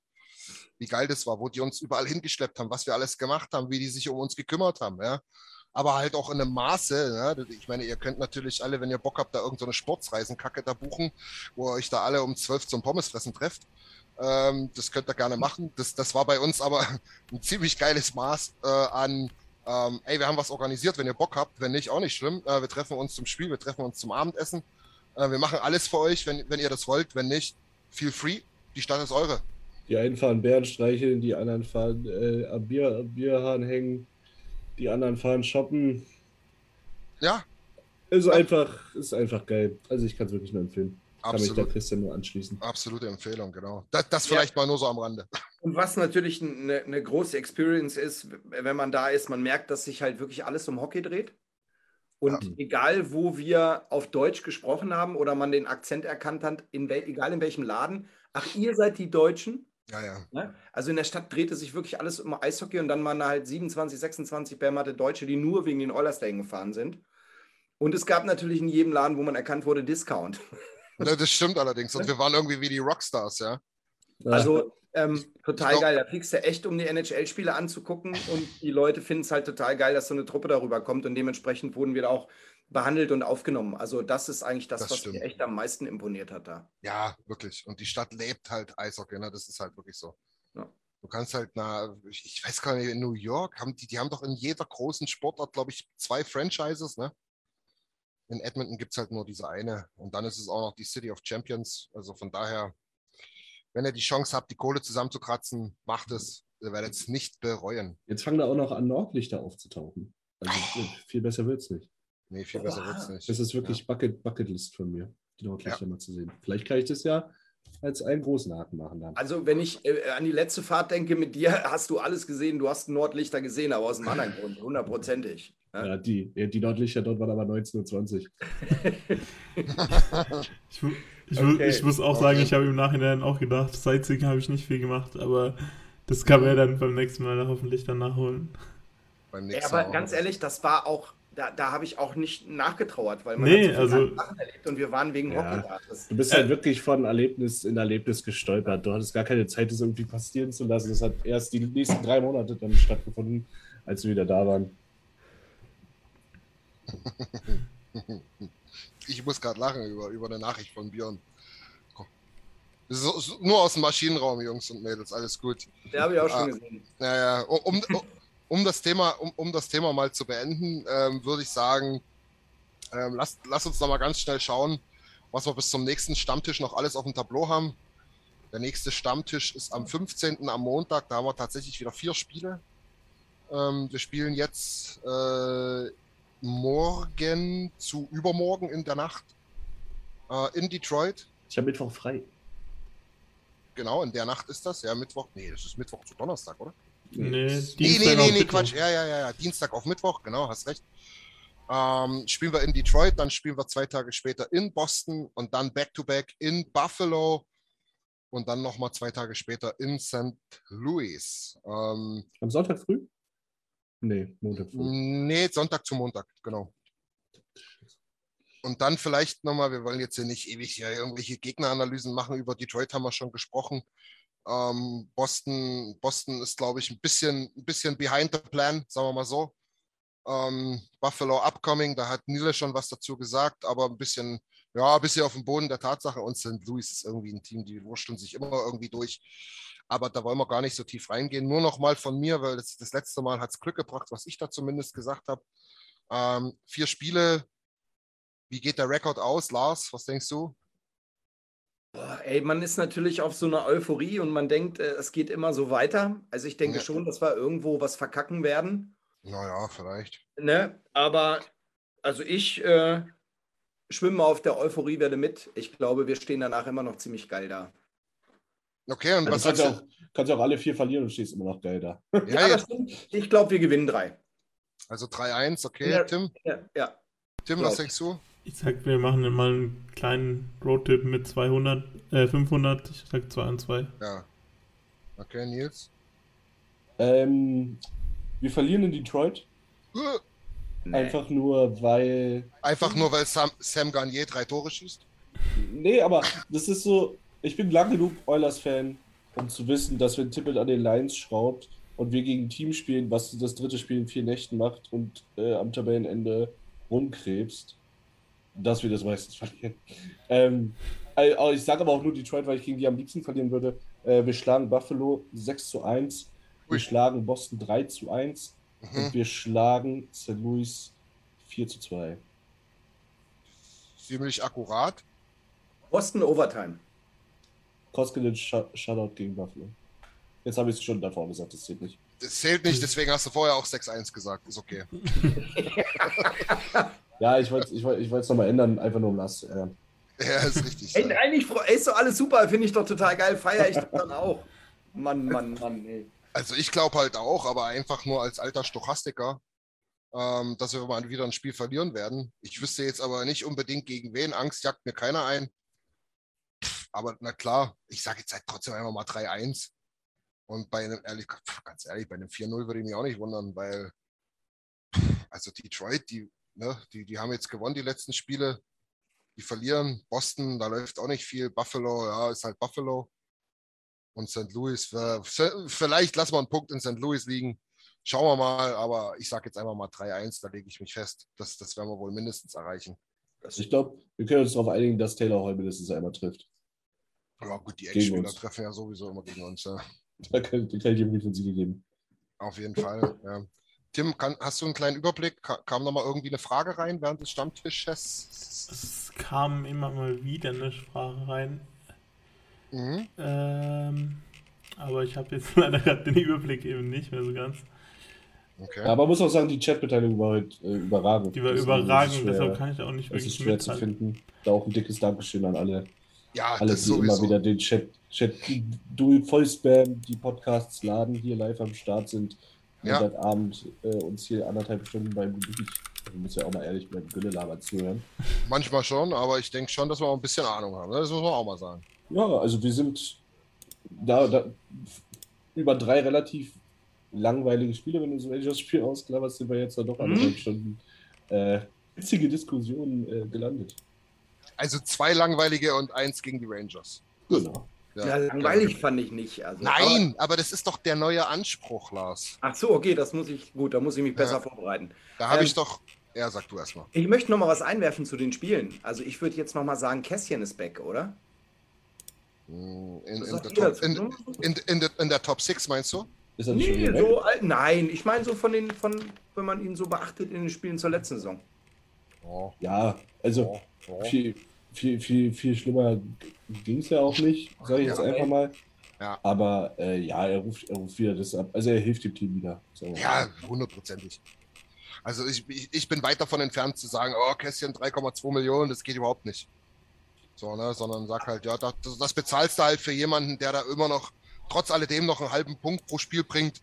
Wie geil das war, wo die uns überall hingeschleppt haben, was wir alles gemacht haben, wie die sich um uns gekümmert haben, ja. Aber halt auch in einem Maße, ja. Ich meine, ihr könnt natürlich alle, wenn ihr Bock habt, da irgendeine so Sportsreisenkacke da buchen, wo ihr euch da alle um 12 zum Pommesfressen trefft. Ähm, das könnt ihr gerne machen. Das, das war bei uns aber ein ziemlich geiles Maß äh, an, ähm, ey, wir haben was organisiert, wenn ihr Bock habt, wenn nicht, auch nicht schlimm. Äh, wir treffen uns zum Spiel, wir treffen uns zum Abendessen. Äh, wir machen alles für euch, wenn, wenn ihr das wollt. Wenn nicht, feel free. Die Stadt ist eure. Die einen fahren Bären streicheln, die anderen fahren äh, am, Bier, am Bierhahn hängen, die anderen fahren shoppen. Ja, Ist einfach, ist einfach geil. Also ich kann es wirklich nur empfehlen. Kann mich da absolut. Christian nur anschließen. Absolute Empfehlung, genau. Das, das Ja. vielleicht mal nur so am Rande. Und was natürlich eine, eine große Experience ist, wenn man da ist, man merkt, dass sich halt wirklich alles um Hockey dreht. Und Ja. egal, wo wir auf Deutsch gesprochen haben oder man den Akzent erkannt hat, in egal in welchem Laden, ach, ihr seid die Deutschen. Ja, ja. Ne? Also in der Stadt drehte sich wirklich alles um Eishockey und dann waren da halt 27, 26 Bärmatte Deutsche, die nur wegen den Oilers dahin gefahren sind. Und es gab natürlich in jedem Laden, wo man erkannt wurde, Discount. Ja, Das stimmt allerdings. Und wir waren irgendwie wie die Rockstars, ja. Also ähm, total geil. Da fliegst du echt, um die NHL-Spiele anzugucken. Und die Leute finden es halt total geil, dass so eine Truppe darüber kommt. Und dementsprechend wurden wir da auch behandelt und aufgenommen. Also das ist eigentlich das, Das was stimmt. mir echt am meisten imponiert hat da. Ja, wirklich. Und die Stadt lebt halt Eishockey, ne? Das ist halt wirklich so. Ja. Du kannst halt, na, ich, ich weiß gar nicht, in New York haben die, die haben doch in jeder großen Sportart, glaube ich, zwei Franchises, ne? In Edmonton gibt es halt nur diese eine. Und dann ist es auch noch die City of Champions. Also von daher, wenn ihr die Chance habt, die Kohle zusammenzukratzen, macht es. Ihr werdet es nicht bereuen. Jetzt fangen da auch noch an, Nordlichter aufzutauchen. Also viel besser wird's nicht. Nee, viel besser wird es nicht. Das ist wirklich Bucket, Bucketlist von mir, die Nordlichter mal zu sehen. Vielleicht kann ich das ja als einen großen Haken machen dann. Also wenn ich äh, an die letzte Fahrt denke, mit dir hast du alles gesehen. Du hast Nordlichter gesehen, aber aus einem anderen Grund, hundertprozentig. Ja. Ja, die, ja, die Nordlichter dort waren aber 1920. Ich, mu- ich, Okay. ich muss auch sagen, ich habe im Nachhinein auch gedacht, Sightseeing habe ich nicht viel gemacht, aber das kann man ja dann beim nächsten Mal hoffentlich dann nachholen. Beim Ja, aber ganz ehrlich, das war auch, da, da habe ich auch nicht nachgetrauert, weil man Nee, hat so also- Sachen erlebt und wir waren wegen Ja. Hockey da. Das, Du bist halt wirklich von Erlebnis in Erlebnis gestolpert. Du hattest gar keine Zeit, das irgendwie passieren zu lassen. Das hat erst die nächsten drei Monate dann stattgefunden, als wir wieder da waren. Ich muss gerade lachen über, über eine Nachricht von Björn. So, so, nur aus dem Maschinenraum, Jungs und Mädels, alles gut. der habe ich auch Ah. schon gesehen. Naja, um, um, um, das Thema, um, um das Thema mal zu beenden, ähm, würde ich sagen, ähm, lasst, lasst uns noch mal ganz schnell schauen, was wir bis zum nächsten Stammtisch noch alles auf dem Tableau haben. Der nächste Stammtisch ist am 15. am Montag. Da haben wir tatsächlich wieder vier Spiele. Ähm, wir spielen jetzt äh, morgen zu übermorgen in der Nacht äh, in Detroit. Ich habe Mittwoch frei. Genau, in der Nacht ist das. Ja, Mittwoch. Nee, das ist Mittwoch zu Donnerstag, oder? Nee, Nee, Dienstag nee, auf nee, nee, Mittwoch. Quatsch. Ja, ja, ja, ja. Dienstag auf Mittwoch, genau, hast recht. Ähm, spielen wir in Detroit, dann spielen wir zwei Tage später in Boston und dann back-to-back in Buffalo und dann nochmal zwei Tage später in St. Louis. Ähm, Am Sonntag früh? Nee, Montag nee, Sonntag zu Montag, genau. Und dann vielleicht nochmal, wir wollen jetzt hier nicht ewig hier irgendwelche Gegneranalysen machen. Über Detroit haben wir schon gesprochen. Ähm, Boston, Boston ist, glaube ich, ein bisschen, ein bisschen behind the plan, sagen wir mal so. Ähm, Buffalo upcoming, da hat Nile schon was dazu gesagt, aber ein bisschen, ja, ein bisschen auf dem Boden der Tatsache. Und St. Louis ist irgendwie ein Team, die wurschteln sich immer irgendwie durch. Aber da wollen wir gar nicht so tief reingehen. Nur noch mal von mir, weil das, das letzte Mal hat es Glück gebracht, was ich da zumindest gesagt habe. Ähm, vier Spiele. Wie geht der Rekord aus, Lars? Was denkst du? Boah, ey, man ist natürlich auf so einer Euphorie und man denkt, äh, es geht immer so weiter. Also ich denke Ja. schon, dass wir irgendwo was verkacken werden. Naja, vielleicht. Ne? Aber also ich äh, schwimme auf der Euphoriewelle mit. Ich glaube, wir stehen danach immer noch ziemlich geil da. Okay, und Ja, was du kannst sagst ja auch, kannst ja auch alle vier verlieren und stehst immer noch geil da. du? Ja, Ja, das ja, stimmt. Ich glaube, wir gewinnen drei. also 3-1, okay. Ja. Tim, Ja, ja. Tim, was denkst du? Ich sag, wir machen mal einen kleinen Roadtrip mit 200, äh, 500. Ich sag 2 an 2. Ja. Okay, Nils. Ähm, wir verlieren in Detroit. Äh, Nee. Einfach nur, weil. Einfach nur, weil Sam, Sam Garnier drei Tore schießt? Nee, aber das ist so. Ich bin lang genug Oilers-Fan, um zu wissen, dass wenn Tippett an den Lines schraubt und wir gegen ein Team spielen, was das dritte Spiel in vier Nächten macht und äh, am Tabellenende rumkrebst, dass wir das meistens verlieren. Ähm, äh, aber ich sage aber auch nur Detroit, weil ich gegen die am liebsten verlieren würde. Äh, wir schlagen Buffalo 6 zu 1. Wir Ui. schlagen Boston 3 zu 1. Mhm. Und wir schlagen St. Louis 4 zu 2. Ziemlich akkurat. Boston Overtime. Koskinen Sh- Shutout gegen Buffalo. Jetzt habe ich es schon davor gesagt, das zählt nicht. Das zählt nicht, deswegen hast du vorher auch 6-1 gesagt. Ist okay. Ja, ich wollte es ich wollt, ich nochmal ändern, einfach nur um Lars zu ärgern. Ja, ist richtig. Ey, eigentlich ist doch alles super, finde ich doch total geil. Feier ich doch dann auch. Mann, Mann, Mann, ey. Also ich glaube halt auch, aber einfach nur als alter Stochastiker, ähm, dass wir mal wieder ein Spiel verlieren werden. Ich wüsste jetzt aber nicht unbedingt gegen wen. Angst jagt mir keiner ein. Aber na klar, ich sage jetzt halt trotzdem einfach mal 3-1. Und bei einem, ehrlich, ganz ehrlich, bei einem 4-0 würde ich mich auch nicht wundern, weil also Detroit, die, ne, die, die haben jetzt gewonnen, die letzten Spiele. Die verlieren. Boston, da läuft auch nicht viel. Buffalo, ja, ist halt Buffalo und St. Louis. Vielleicht lassen wir einen Punkt in St. Louis liegen. Schauen wir mal, aber ich sage jetzt einfach mal 3-1, da lege ich mich fest. Das, das werden wir wohl mindestens erreichen. Ich glaube, wir können uns darauf einigen, dass Taylor Hall mindestens einmal trifft. Ja, gut, die Ex-Spieler treffen ja sowieso immer gegen uns. Ja. Da kann, da kann ich ihm von Siege geben. Auf jeden Fall. Ja. Tim, kann, hast du einen kleinen Überblick? Ka kam noch mal irgendwie eine Frage rein während des Stammtisches? Es kam immer mal wieder eine Sprache rein. Mhm. Ähm, aber ich habe jetzt leider gerade den Überblick eben nicht mehr so ganz. Okay. Aber man muss auch sagen, die Chatbeteiligung war heute äh, überragend. Die war Deswegen überragend, deshalb kann ich auch nicht Es wirklich ist schwer zu mithalten. finden. Da auch ein dickes Dankeschön an alle, Ja, alle das die immer sowieso. wieder den Chat, Chat du voll Spam, die Podcasts laden, hier live am Start sind. Ja. Montagabend äh, uns hier anderthalb Stunden beim Gebiet, ich muss ja auch mal ehrlich bleiben, Güllelaber zuhören. Manchmal schon, aber ich denke schon, dass wir auch ein bisschen Ahnung haben. ne? Das muss man auch mal sagen. Ja, also wir sind da, da über drei relativ langweilige Spiele, wenn du so das Spiel ausklaverst, sind wir jetzt da doch Mhm. anderthalb Stunden äh, witzige Diskussionen äh, gelandet. Also zwei langweilige und eins gegen die Rangers. Genau. Ja, langweilig fand ich nicht. Also, Nein, aber das ist doch der neue Anspruch, Lars. Aber, ach so, okay, das muss ich, gut, da muss ich mich besser Ja. vorbereiten. Da habe Ähm, ich doch. Ja, sag du erstmal. Ich möchte noch mal was einwerfen zu den Spielen. Also ich würde jetzt noch mal sagen, Kässchen ist back, oder? In, in, der Top, in, in, in, der, in der Top 6 meinst du? Ist nicht schon Nee, so alt, nein, ich meine so von den, von, wenn man ihn so beachtet in den Spielen zur letzten Saison. Ja, also oh, oh. Viel, viel, viel, schlimmer ging es ja auch nicht, sage ich jetzt einfach ey. mal. Ja. Aber äh, ja, er ruft, er ruft wieder das ab. Also er hilft dem Team wieder. Ja, hundertprozentig. Also ich, ich, ich bin weit davon entfernt zu sagen, oh, Kästchen 3,2 Millionen, das geht überhaupt nicht. So, ne, sondern sag halt, ja, das, das bezahlst du halt für jemanden, der da immer noch, trotz alledem noch einen halben Punkt pro Spiel bringt.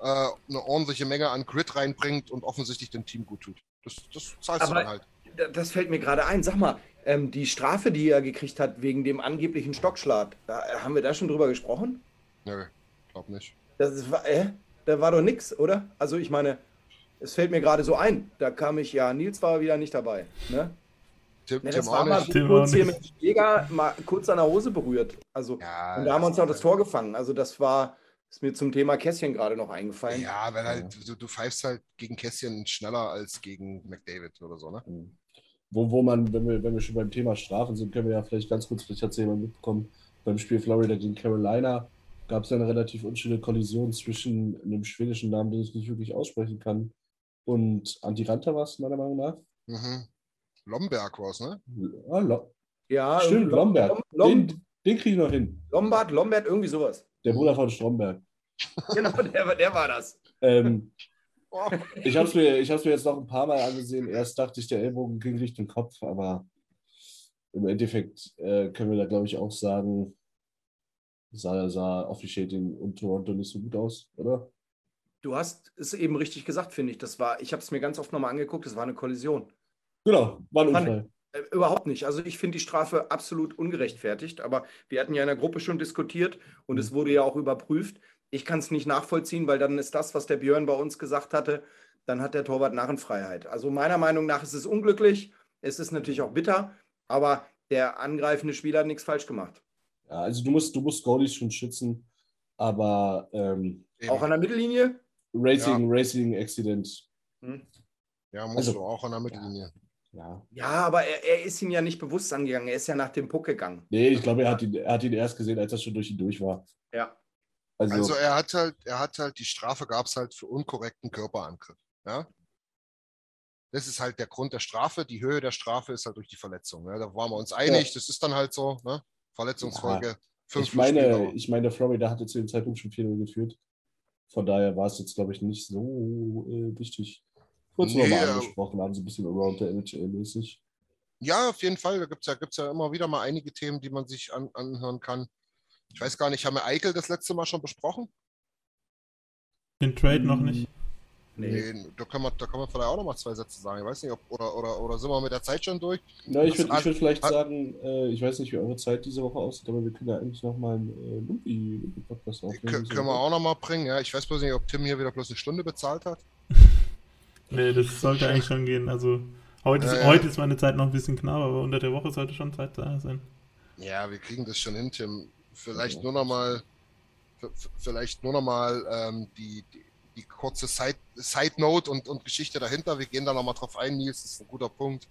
äh, eine ordentliche Menge an Grid reinbringt und offensichtlich dem Team gut tut. Das, das zahlst Aber- du dann halt. Da- Das fällt mir gerade ein. Sag mal, ähm, die Strafe, die er gekriegt hat wegen dem angeblichen Stockschlag, da, haben wir da schon drüber gesprochen? Nö, glaub nicht. Das ist, äh, da war doch nix, oder? Also ich meine, es fällt mir gerade so ein. Da kam ich ja, Nils war wieder nicht dabei. Ne? Tim, Ne, Tim das auch war mal nicht. Tim kurz hier mit Jäger mal kurz an der Hose berührt. Also, Ja, und da haben wir uns das- auch das Tor gefangen. Also das war, ist mir zum Thema Kässchen gerade noch eingefallen. Ja, weil halt, du, du pfeifst halt gegen Kässchen schneller als gegen McDavid oder so, ne? Wo, wo man, wenn wir, wenn wir schon beim Thema Strafen sind, können wir ja vielleicht ganz kurz, vielleicht hat es jemand mitbekommen, beim Spiel Florida gegen Carolina gab es eine relativ unschöne Kollision zwischen einem schwedischen Namen, den ich nicht wirklich aussprechen kann, und Antiranta war es, meiner Meinung nach. Mhm. Lomberg war es, ne? Ah, Lo Ja, Stimmt, Lomberg. Lom, Lom, Den, den kriege ich noch hin. Lombard, Lombard, irgendwie sowas. Der Bruder von Stromberg. Genau, der, war- der war das. Ähm, ich habe es mir, ich mir jetzt noch ein paar Mal angesehen. Erst dachte ich, der Ellbogen ging Richtung Kopf, aber im Endeffekt äh, können wir da, glaube ich, auch sagen, sah, sah Officiating und Toronto nicht so gut aus, oder? Du hast es eben richtig gesagt, finde ich. Das war, ich habe es mir ganz oft nochmal angeguckt, das war eine Kollision. Genau, war ein Unfall. Äh, Überhaupt nicht. Also ich finde die Strafe absolut ungerechtfertigt, aber wir hatten ja in der Gruppe schon diskutiert und es wurde ja auch überprüft. Ich kann es nicht nachvollziehen, weil dann ist das, was der Björn bei uns gesagt hatte, dann hat der Torwart Narrenfreiheit. Also meiner Meinung nach ist es unglücklich, es ist natürlich auch bitter, aber der angreifende Spieler hat nichts falsch gemacht. Ja, also du musst, du musst Goalies schon schützen, aber ähm. Auch an der Mittellinie? Racing, Racing Accident, Hm. ja, musst also- du auch an der Mittellinie. ja. Ja, aber er, er ist ihn ja nicht bewusst angegangen, er ist ja nach dem Puck gegangen. Nee, ich glaube, er hat ihn, er hat ihn erst gesehen, als er schon durch ihn durch war. Ja. Also, Also er hat halt, er hat halt, die Strafe gab es halt für unkorrekten Körperangriff. Ja? Das ist halt der Grund der Strafe. Die Höhe der Strafe ist halt durch die Verletzung. Ne? Da waren wir uns einig, das ist dann halt so, ne? Verletzungsfolge. fünf ich meine, Spiele. ich meine, Florida hatte zu dem Zeitpunkt schon 4 geführt. Von daher war es jetzt, glaube ich, nicht so äh, wichtig. Kurz Nee, nochmal äh, angesprochen haben, so ein bisschen around the NHL-mäßig. Ja, auf jeden Fall. Da gibt es ja, gibt's ja immer wieder mal einige Themen, die man sich an, anhören kann. Ich weiß gar nicht, haben wir Eichel das letzte Mal schon besprochen? Den Trade noch nicht. Nee. da, können wir, da können wir vielleicht auch noch mal zwei Sätze sagen. Ich weiß nicht, ob, oder, oder, oder sind wir mit der Zeit schon durch? Na, ich würde würd vielleicht hat- sagen, äh, ich weiß nicht, wie eure Zeit diese Woche aussieht, aber wir können ja eigentlich nochmal einen äh, Lumpi- Lumpi-Podcast aufnehmen. Kö- diese können wir auch noch mal bringen. Ja, ich weiß bloß nicht, ob Tim hier wieder bloß eine Stunde bezahlt hat. Nee, das sollte eigentlich schon gehen. Also heute ist, Ja, ja. heute ist meine Zeit noch ein bisschen knapp, aber unter der Woche sollte schon Zeit da sein. Ja, wir kriegen das schon hin, Tim. Vielleicht nur noch mal, vielleicht nur noch mal ähm, die, die, die kurze Side, Side Note und, und Geschichte dahinter. Wir gehen da noch mal drauf ein, Nils. Das ist ein guter Punkt.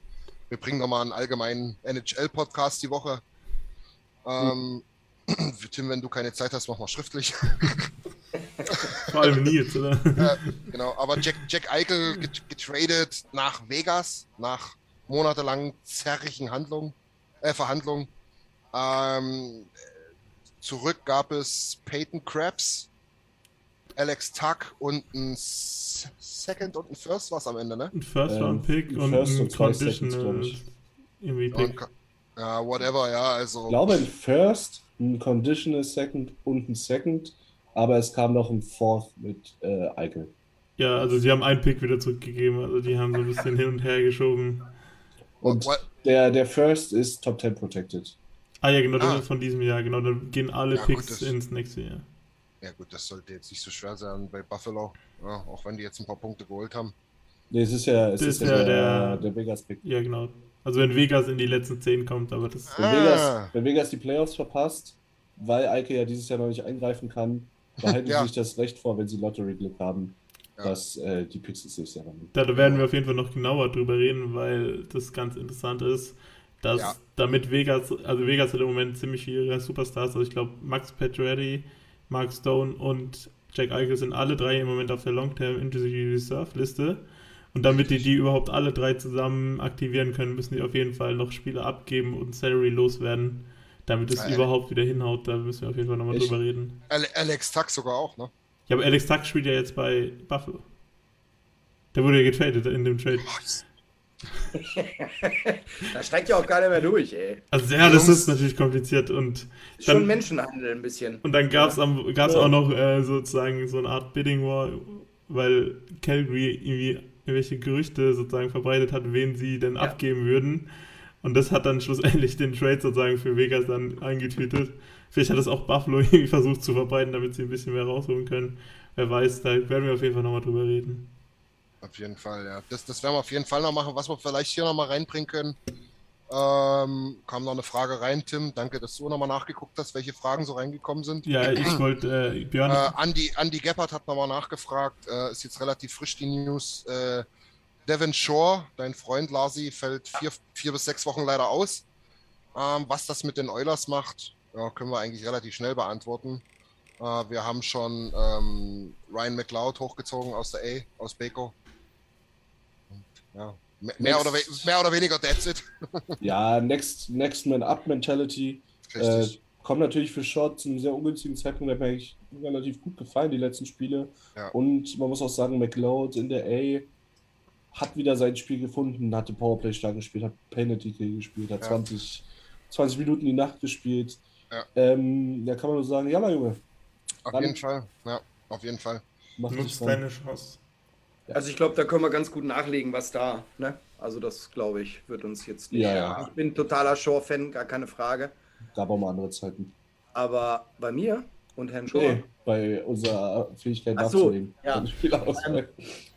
Wir bringen noch mal einen allgemeinen NHL-Podcast die Woche. Ähm, Tim, wenn du keine Zeit hast, mach mal schriftlich. Vor allem Nils, oder? Äh, genau, aber Jack, Jack Eichel get, getradet nach Vegas, nach monatelangen zerrigen Handlungen, äh, Verhandlungen. Ähm, zurück gab es Peyton Krabs, Alex Tuck und ein Second und ein First war es am Ende, ne? Ein First Ähm, Round Pick ein und First ein Conditional irgendwie Pick. ja, whatever, ja, also. Ich glaube, ein First, ein Conditional Second und ein Second, aber es kam noch ein Fourth mit äh, Eichel. Ja, also sie haben einen Pick wieder zurückgegeben, also die haben so ein bisschen hin und her geschoben. Und der, der First ist Top 10 protected. Ah ja, genau, das Ah. ist von diesem Jahr, genau, dann gehen alle Ja, gut, Picks das- ins nächste Jahr. Ja gut, das sollte jetzt nicht so schwer sein bei Buffalo, ja, auch wenn die jetzt ein paar Punkte geholt haben. Nee, es ist ja, es Das ist ist ja ja der, der- der Vegas-Pick. Ja, genau. Also wenn Vegas in die letzten zehn kommt, aber das Wenn, Ah. Vegas, wenn Vegas die Playoffs verpasst, weil Eike ja dieses Jahr noch nicht eingreifen kann, behalten Ja. sie sich das Recht vor, wenn sie Lottery-Glück haben, Ja. dass äh, die Picks nächstes Jahr haben. Da werden wir auf jeden Fall noch genauer drüber reden, weil das ganz interessant ist, dass Ja. damit Vegas, also Vegas hat im Moment ziemlich viele Superstars, also ich glaube Max Pacioretty, Mark Stone und Jack Eichel sind alle drei im Moment auf der Long-Term Injury Reserve Liste und damit die die überhaupt alle drei zusammen aktivieren können, müssen die auf jeden Fall noch Spiele abgeben und Salary loswerden, damit es Ja, überhaupt wieder hinhaut, da müssen wir auf jeden Fall nochmal drüber reden. Ale Alex Tuck sogar auch, ne? Ja, aber Alex Tuck spielt ja jetzt bei Buffalo. Der wurde ja getradet in dem Trade. Da steigt ja auch keiner mehr durch, ey. Also ja, das ist natürlich kompliziert und Ist schon Menschenhandel ein bisschen. Und dann gab es gab's auch noch äh, sozusagen so eine Art Bidding War, weil Calgary irgendwie irgendwelche Gerüchte sozusagen verbreitet hat, wen sie denn Ja. abgeben würden. Und das hat dann schlussendlich den Trade sozusagen für Vegas dann eingetütet. Vielleicht hat das auch Buffalo irgendwie versucht zu verbreiten, damit sie ein bisschen mehr rausholen können. Wer weiß, da werden wir auf jeden Fall nochmal drüber reden. Auf jeden Fall, ja. Das, das werden wir auf jeden Fall noch machen. Was wir vielleicht hier nochmal reinbringen können. Ähm, kam noch eine Frage rein, Tim. Danke, dass du nochmal nachgeguckt hast, welche Fragen so reingekommen sind. Ja, ich wollte, äh, Björn, Äh, Andi, Andi Gebhardt hat nochmal nachgefragt, äh, ist jetzt relativ frisch die News. Äh, Devin Shore, dein Freund Larsi, fällt vier, vier bis sechs Wochen leider aus. Ähm, was das mit den Oilers macht, ja, können wir eigentlich relativ schnell beantworten. Äh, wir haben schon ähm, Ryan McLeod hochgezogen aus der A, aus Baco. Ja, mehr, mehr, oder, mehr oder weniger that's it. Ja, Next, Next Man Up Mentality. Äh, kommt natürlich für Short zu einem sehr ungünstigen Zeitpunkt. Der hat mir eigentlich relativ gut gefallen, die letzten Spiele. Ja. Und man muss auch sagen, McLeod in der A hat wieder sein Spiel gefunden, hatte Powerplay stark gespielt, hat Penalty Kill gespielt, hat Ja. 20, 20 Minuten die Nacht gespielt. Ja. Ähm, da kann man nur sagen, ja, mein Junge, auf jeden Fall. Ja, auf jeden Fall. nutzt deine Chance. Also ich glaube, da können wir ganz gut nachlegen, was da, ne? Also das, glaube ich, wird uns jetzt nicht. Ja, ja. Ich bin totaler Shore-Fan, gar keine Frage. Gab auch mal andere Zeiten. Aber bei mir und Herrn Shore. Nee, bei unserer Fähigkeit Ach so, nachzulegen. ja.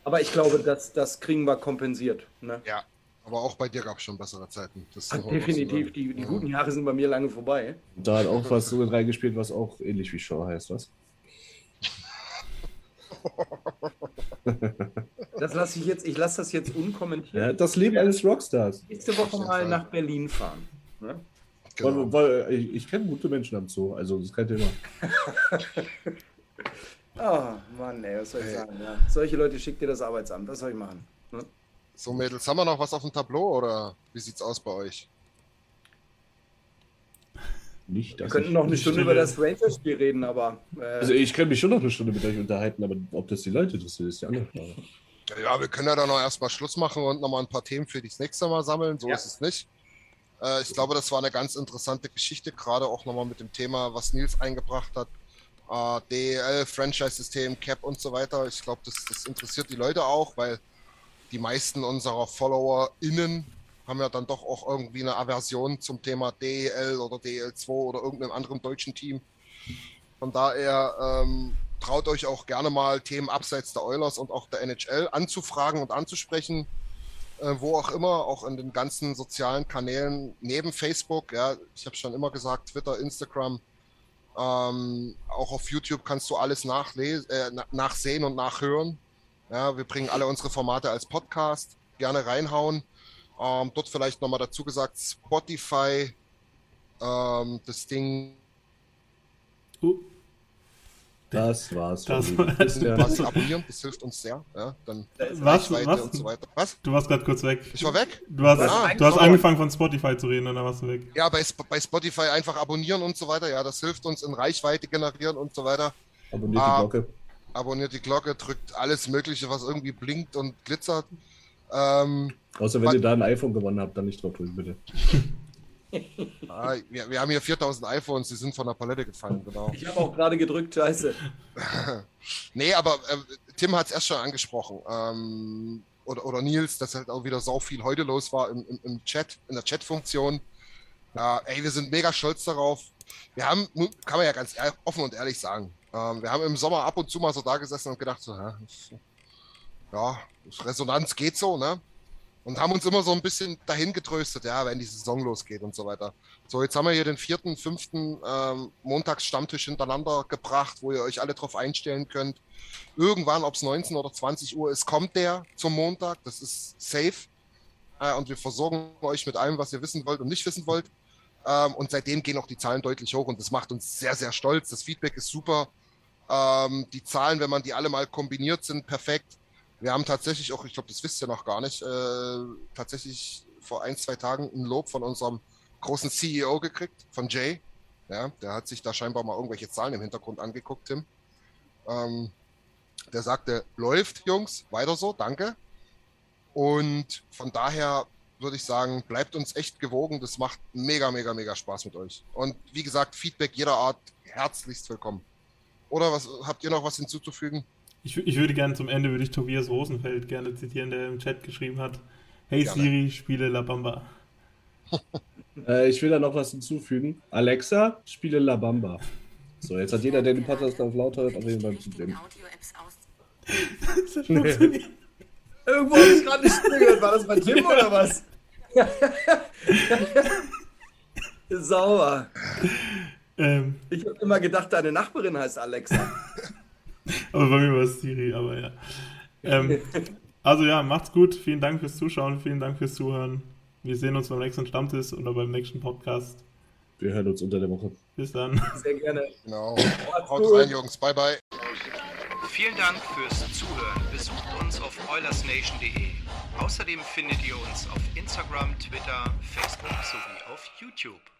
Aber ich glaube, das, das kriegen wir kompensiert. Ne? Ja, aber auch bei dir gab es schon bessere Zeiten. Definitiv, die, die Ja. guten Jahre sind bei mir lange vorbei. Da hat auch was so mit reingespielt, was auch ähnlich wie Shaw heißt, was? Das lasse ich jetzt, ich lasse das jetzt unkommentiert. Ja, das Leben eines Rockstars. Nächste Woche mal Fall. nach Berlin fahren. Ne? Genau. Weil, weil, ich ich kenne gute Menschen am Zoo, also das ist kein Thema. Oh Mann, ey, was soll ich Ey. sagen? Ja. Solche Leute schickt dir das Arbeitsamt. Was soll ich machen? Ne? So, Mädels, haben wir noch was auf dem Tableau oder wie sieht's aus bei euch? Nicht, Wir dass könnten noch eine Stunde über das Rangers-Spiel reden, aber äh, Also ich kann mich schon noch eine Stunde mit euch unterhalten, aber ob das die Leute interessiert, ist die andere Frage. Ja, wir können ja dann noch erstmal Schluss machen und nochmal ein paar Themen für das nächste Mal sammeln. So Ja. ist es nicht. Äh, ich glaube, das war eine ganz interessante Geschichte, gerade auch nochmal mit dem Thema, was Nils eingebracht hat. Äh, DEL, Franchise-System, Cap und so weiter. Ich glaube, das, das interessiert die Leute auch, weil die meisten unserer FollowerInnen haben ja dann doch auch irgendwie eine Aversion zum Thema DEL oder DEL2 oder irgendeinem anderen deutschen Team. Von daher ähm, traut euch auch gerne mal Themen abseits der Oilers und auch der NHL anzufragen und anzusprechen, äh, wo auch immer, auch in den ganzen sozialen Kanälen neben Facebook. Ja, ich habe schon immer gesagt, Twitter, Instagram, ähm, auch auf YouTube kannst du alles äh, na- nachsehen und nachhören. Ja, wir bringen alle unsere Formate als Podcast. Gerne reinhauen. Ähm, dort vielleicht nochmal dazu gesagt, Spotify, ähm, das Ding Uh, Das war's. Das. Christian. was abonnieren, das hilft uns sehr. Ja, dann was, Reichweite was? und so weiter. Was? Du warst gerade kurz weg. Ich war weg? Du hast, Ah, du hast angefangen von Spotify zu reden und dann warst du weg. Ja, bei, bei Spotify einfach abonnieren und so weiter. Ja, das hilft uns in Reichweite generieren und so weiter. Abonniert Ah. die Glocke. Abonniert die Glocke, drückt alles Mögliche, was irgendwie blinkt und glitzert. Ähm, Außer wenn ihr da ein iPhone gewonnen habt, dann nicht drauf drücken, bitte. ah, wir, wir haben hier 4000 iPhones, die sind von der Palette gefallen, genau. ich habe auch gerade gedrückt, scheiße. Nee, aber äh, Tim hat es erst schon angesprochen. Ähm, oder, oder Nils, dass halt auch wieder sau viel heute los war im, im, im Chat, in der Chat-Funktion. Ja, ey, wir sind mega stolz darauf. Wir haben, kann man ja ganz offen und ehrlich sagen, ähm, wir haben im Sommer ab und zu mal so da gesessen und gedacht, so, hä, ja, Resonanz geht so, ne? Und haben uns immer so ein bisschen dahin getröstet, ja, wenn die Saison losgeht und so weiter. So, jetzt haben wir hier den vierten, fünften ähm, Montagsstammtisch hintereinander gebracht, wo ihr euch alle drauf einstellen könnt. Irgendwann, ob es 19 oder 20 Uhr ist, kommt der zum Montag. Das ist safe. Äh, und wir versorgen euch mit allem, was ihr wissen wollt und nicht wissen wollt. Ähm, und seitdem gehen auch die Zahlen deutlich hoch und das macht uns sehr, sehr stolz. Das Feedback ist super. Ähm, die Zahlen, wenn man die alle mal kombiniert, sind perfekt. Wir haben tatsächlich auch, ich glaube, das wisst ihr noch gar nicht, äh, tatsächlich vor ein, zwei Tagen ein Lob von unserem großen CEO gekriegt, von Jay. Ja, der hat sich da scheinbar mal irgendwelche Zahlen im Hintergrund angeguckt, Tim. Ähm, der sagte, läuft, Jungs, weiter so, danke. Und von daher würde ich sagen, bleibt uns echt gewogen. Das macht mega, mega, mega Spaß mit euch. Und wie gesagt, Feedback jeder Art herzlichst willkommen. Oder was habt ihr noch was hinzuzufügen? Ich, ich würde gerne zum Ende würde ich Tobias Rosenfeld gerne zitieren, der im Chat geschrieben hat: Hey gerne. Siri, spiele La Bamba. äh, ich will da noch was hinzufügen. Alexa, spiele La Bamba. So, jetzt hat jeder, der den Podcast auf laut hört, auf jeden Fall ein Problem. Irgendwo habe ich gerade nicht zugehört. War das bei Tim oder was? Sauer. Ähm, ich habe immer gedacht, deine Nachbarin heißt Alexa. Aber bei mir war es Siri, aber ja. Ähm, also ja, macht's gut. Vielen Dank fürs Zuschauen, vielen Dank fürs Zuhören. Wir sehen uns beim nächsten Stammtisch oder beim nächsten Podcast. Wir hören uns unter der Woche. Bis dann. Sehr gerne. Genau. Haut rein, Jungs. Bye, bye. Vielen Dank fürs Zuhören. Besucht uns auf oilersnation.de. Außerdem findet ihr uns auf Instagram, Twitter, Facebook sowie auf YouTube.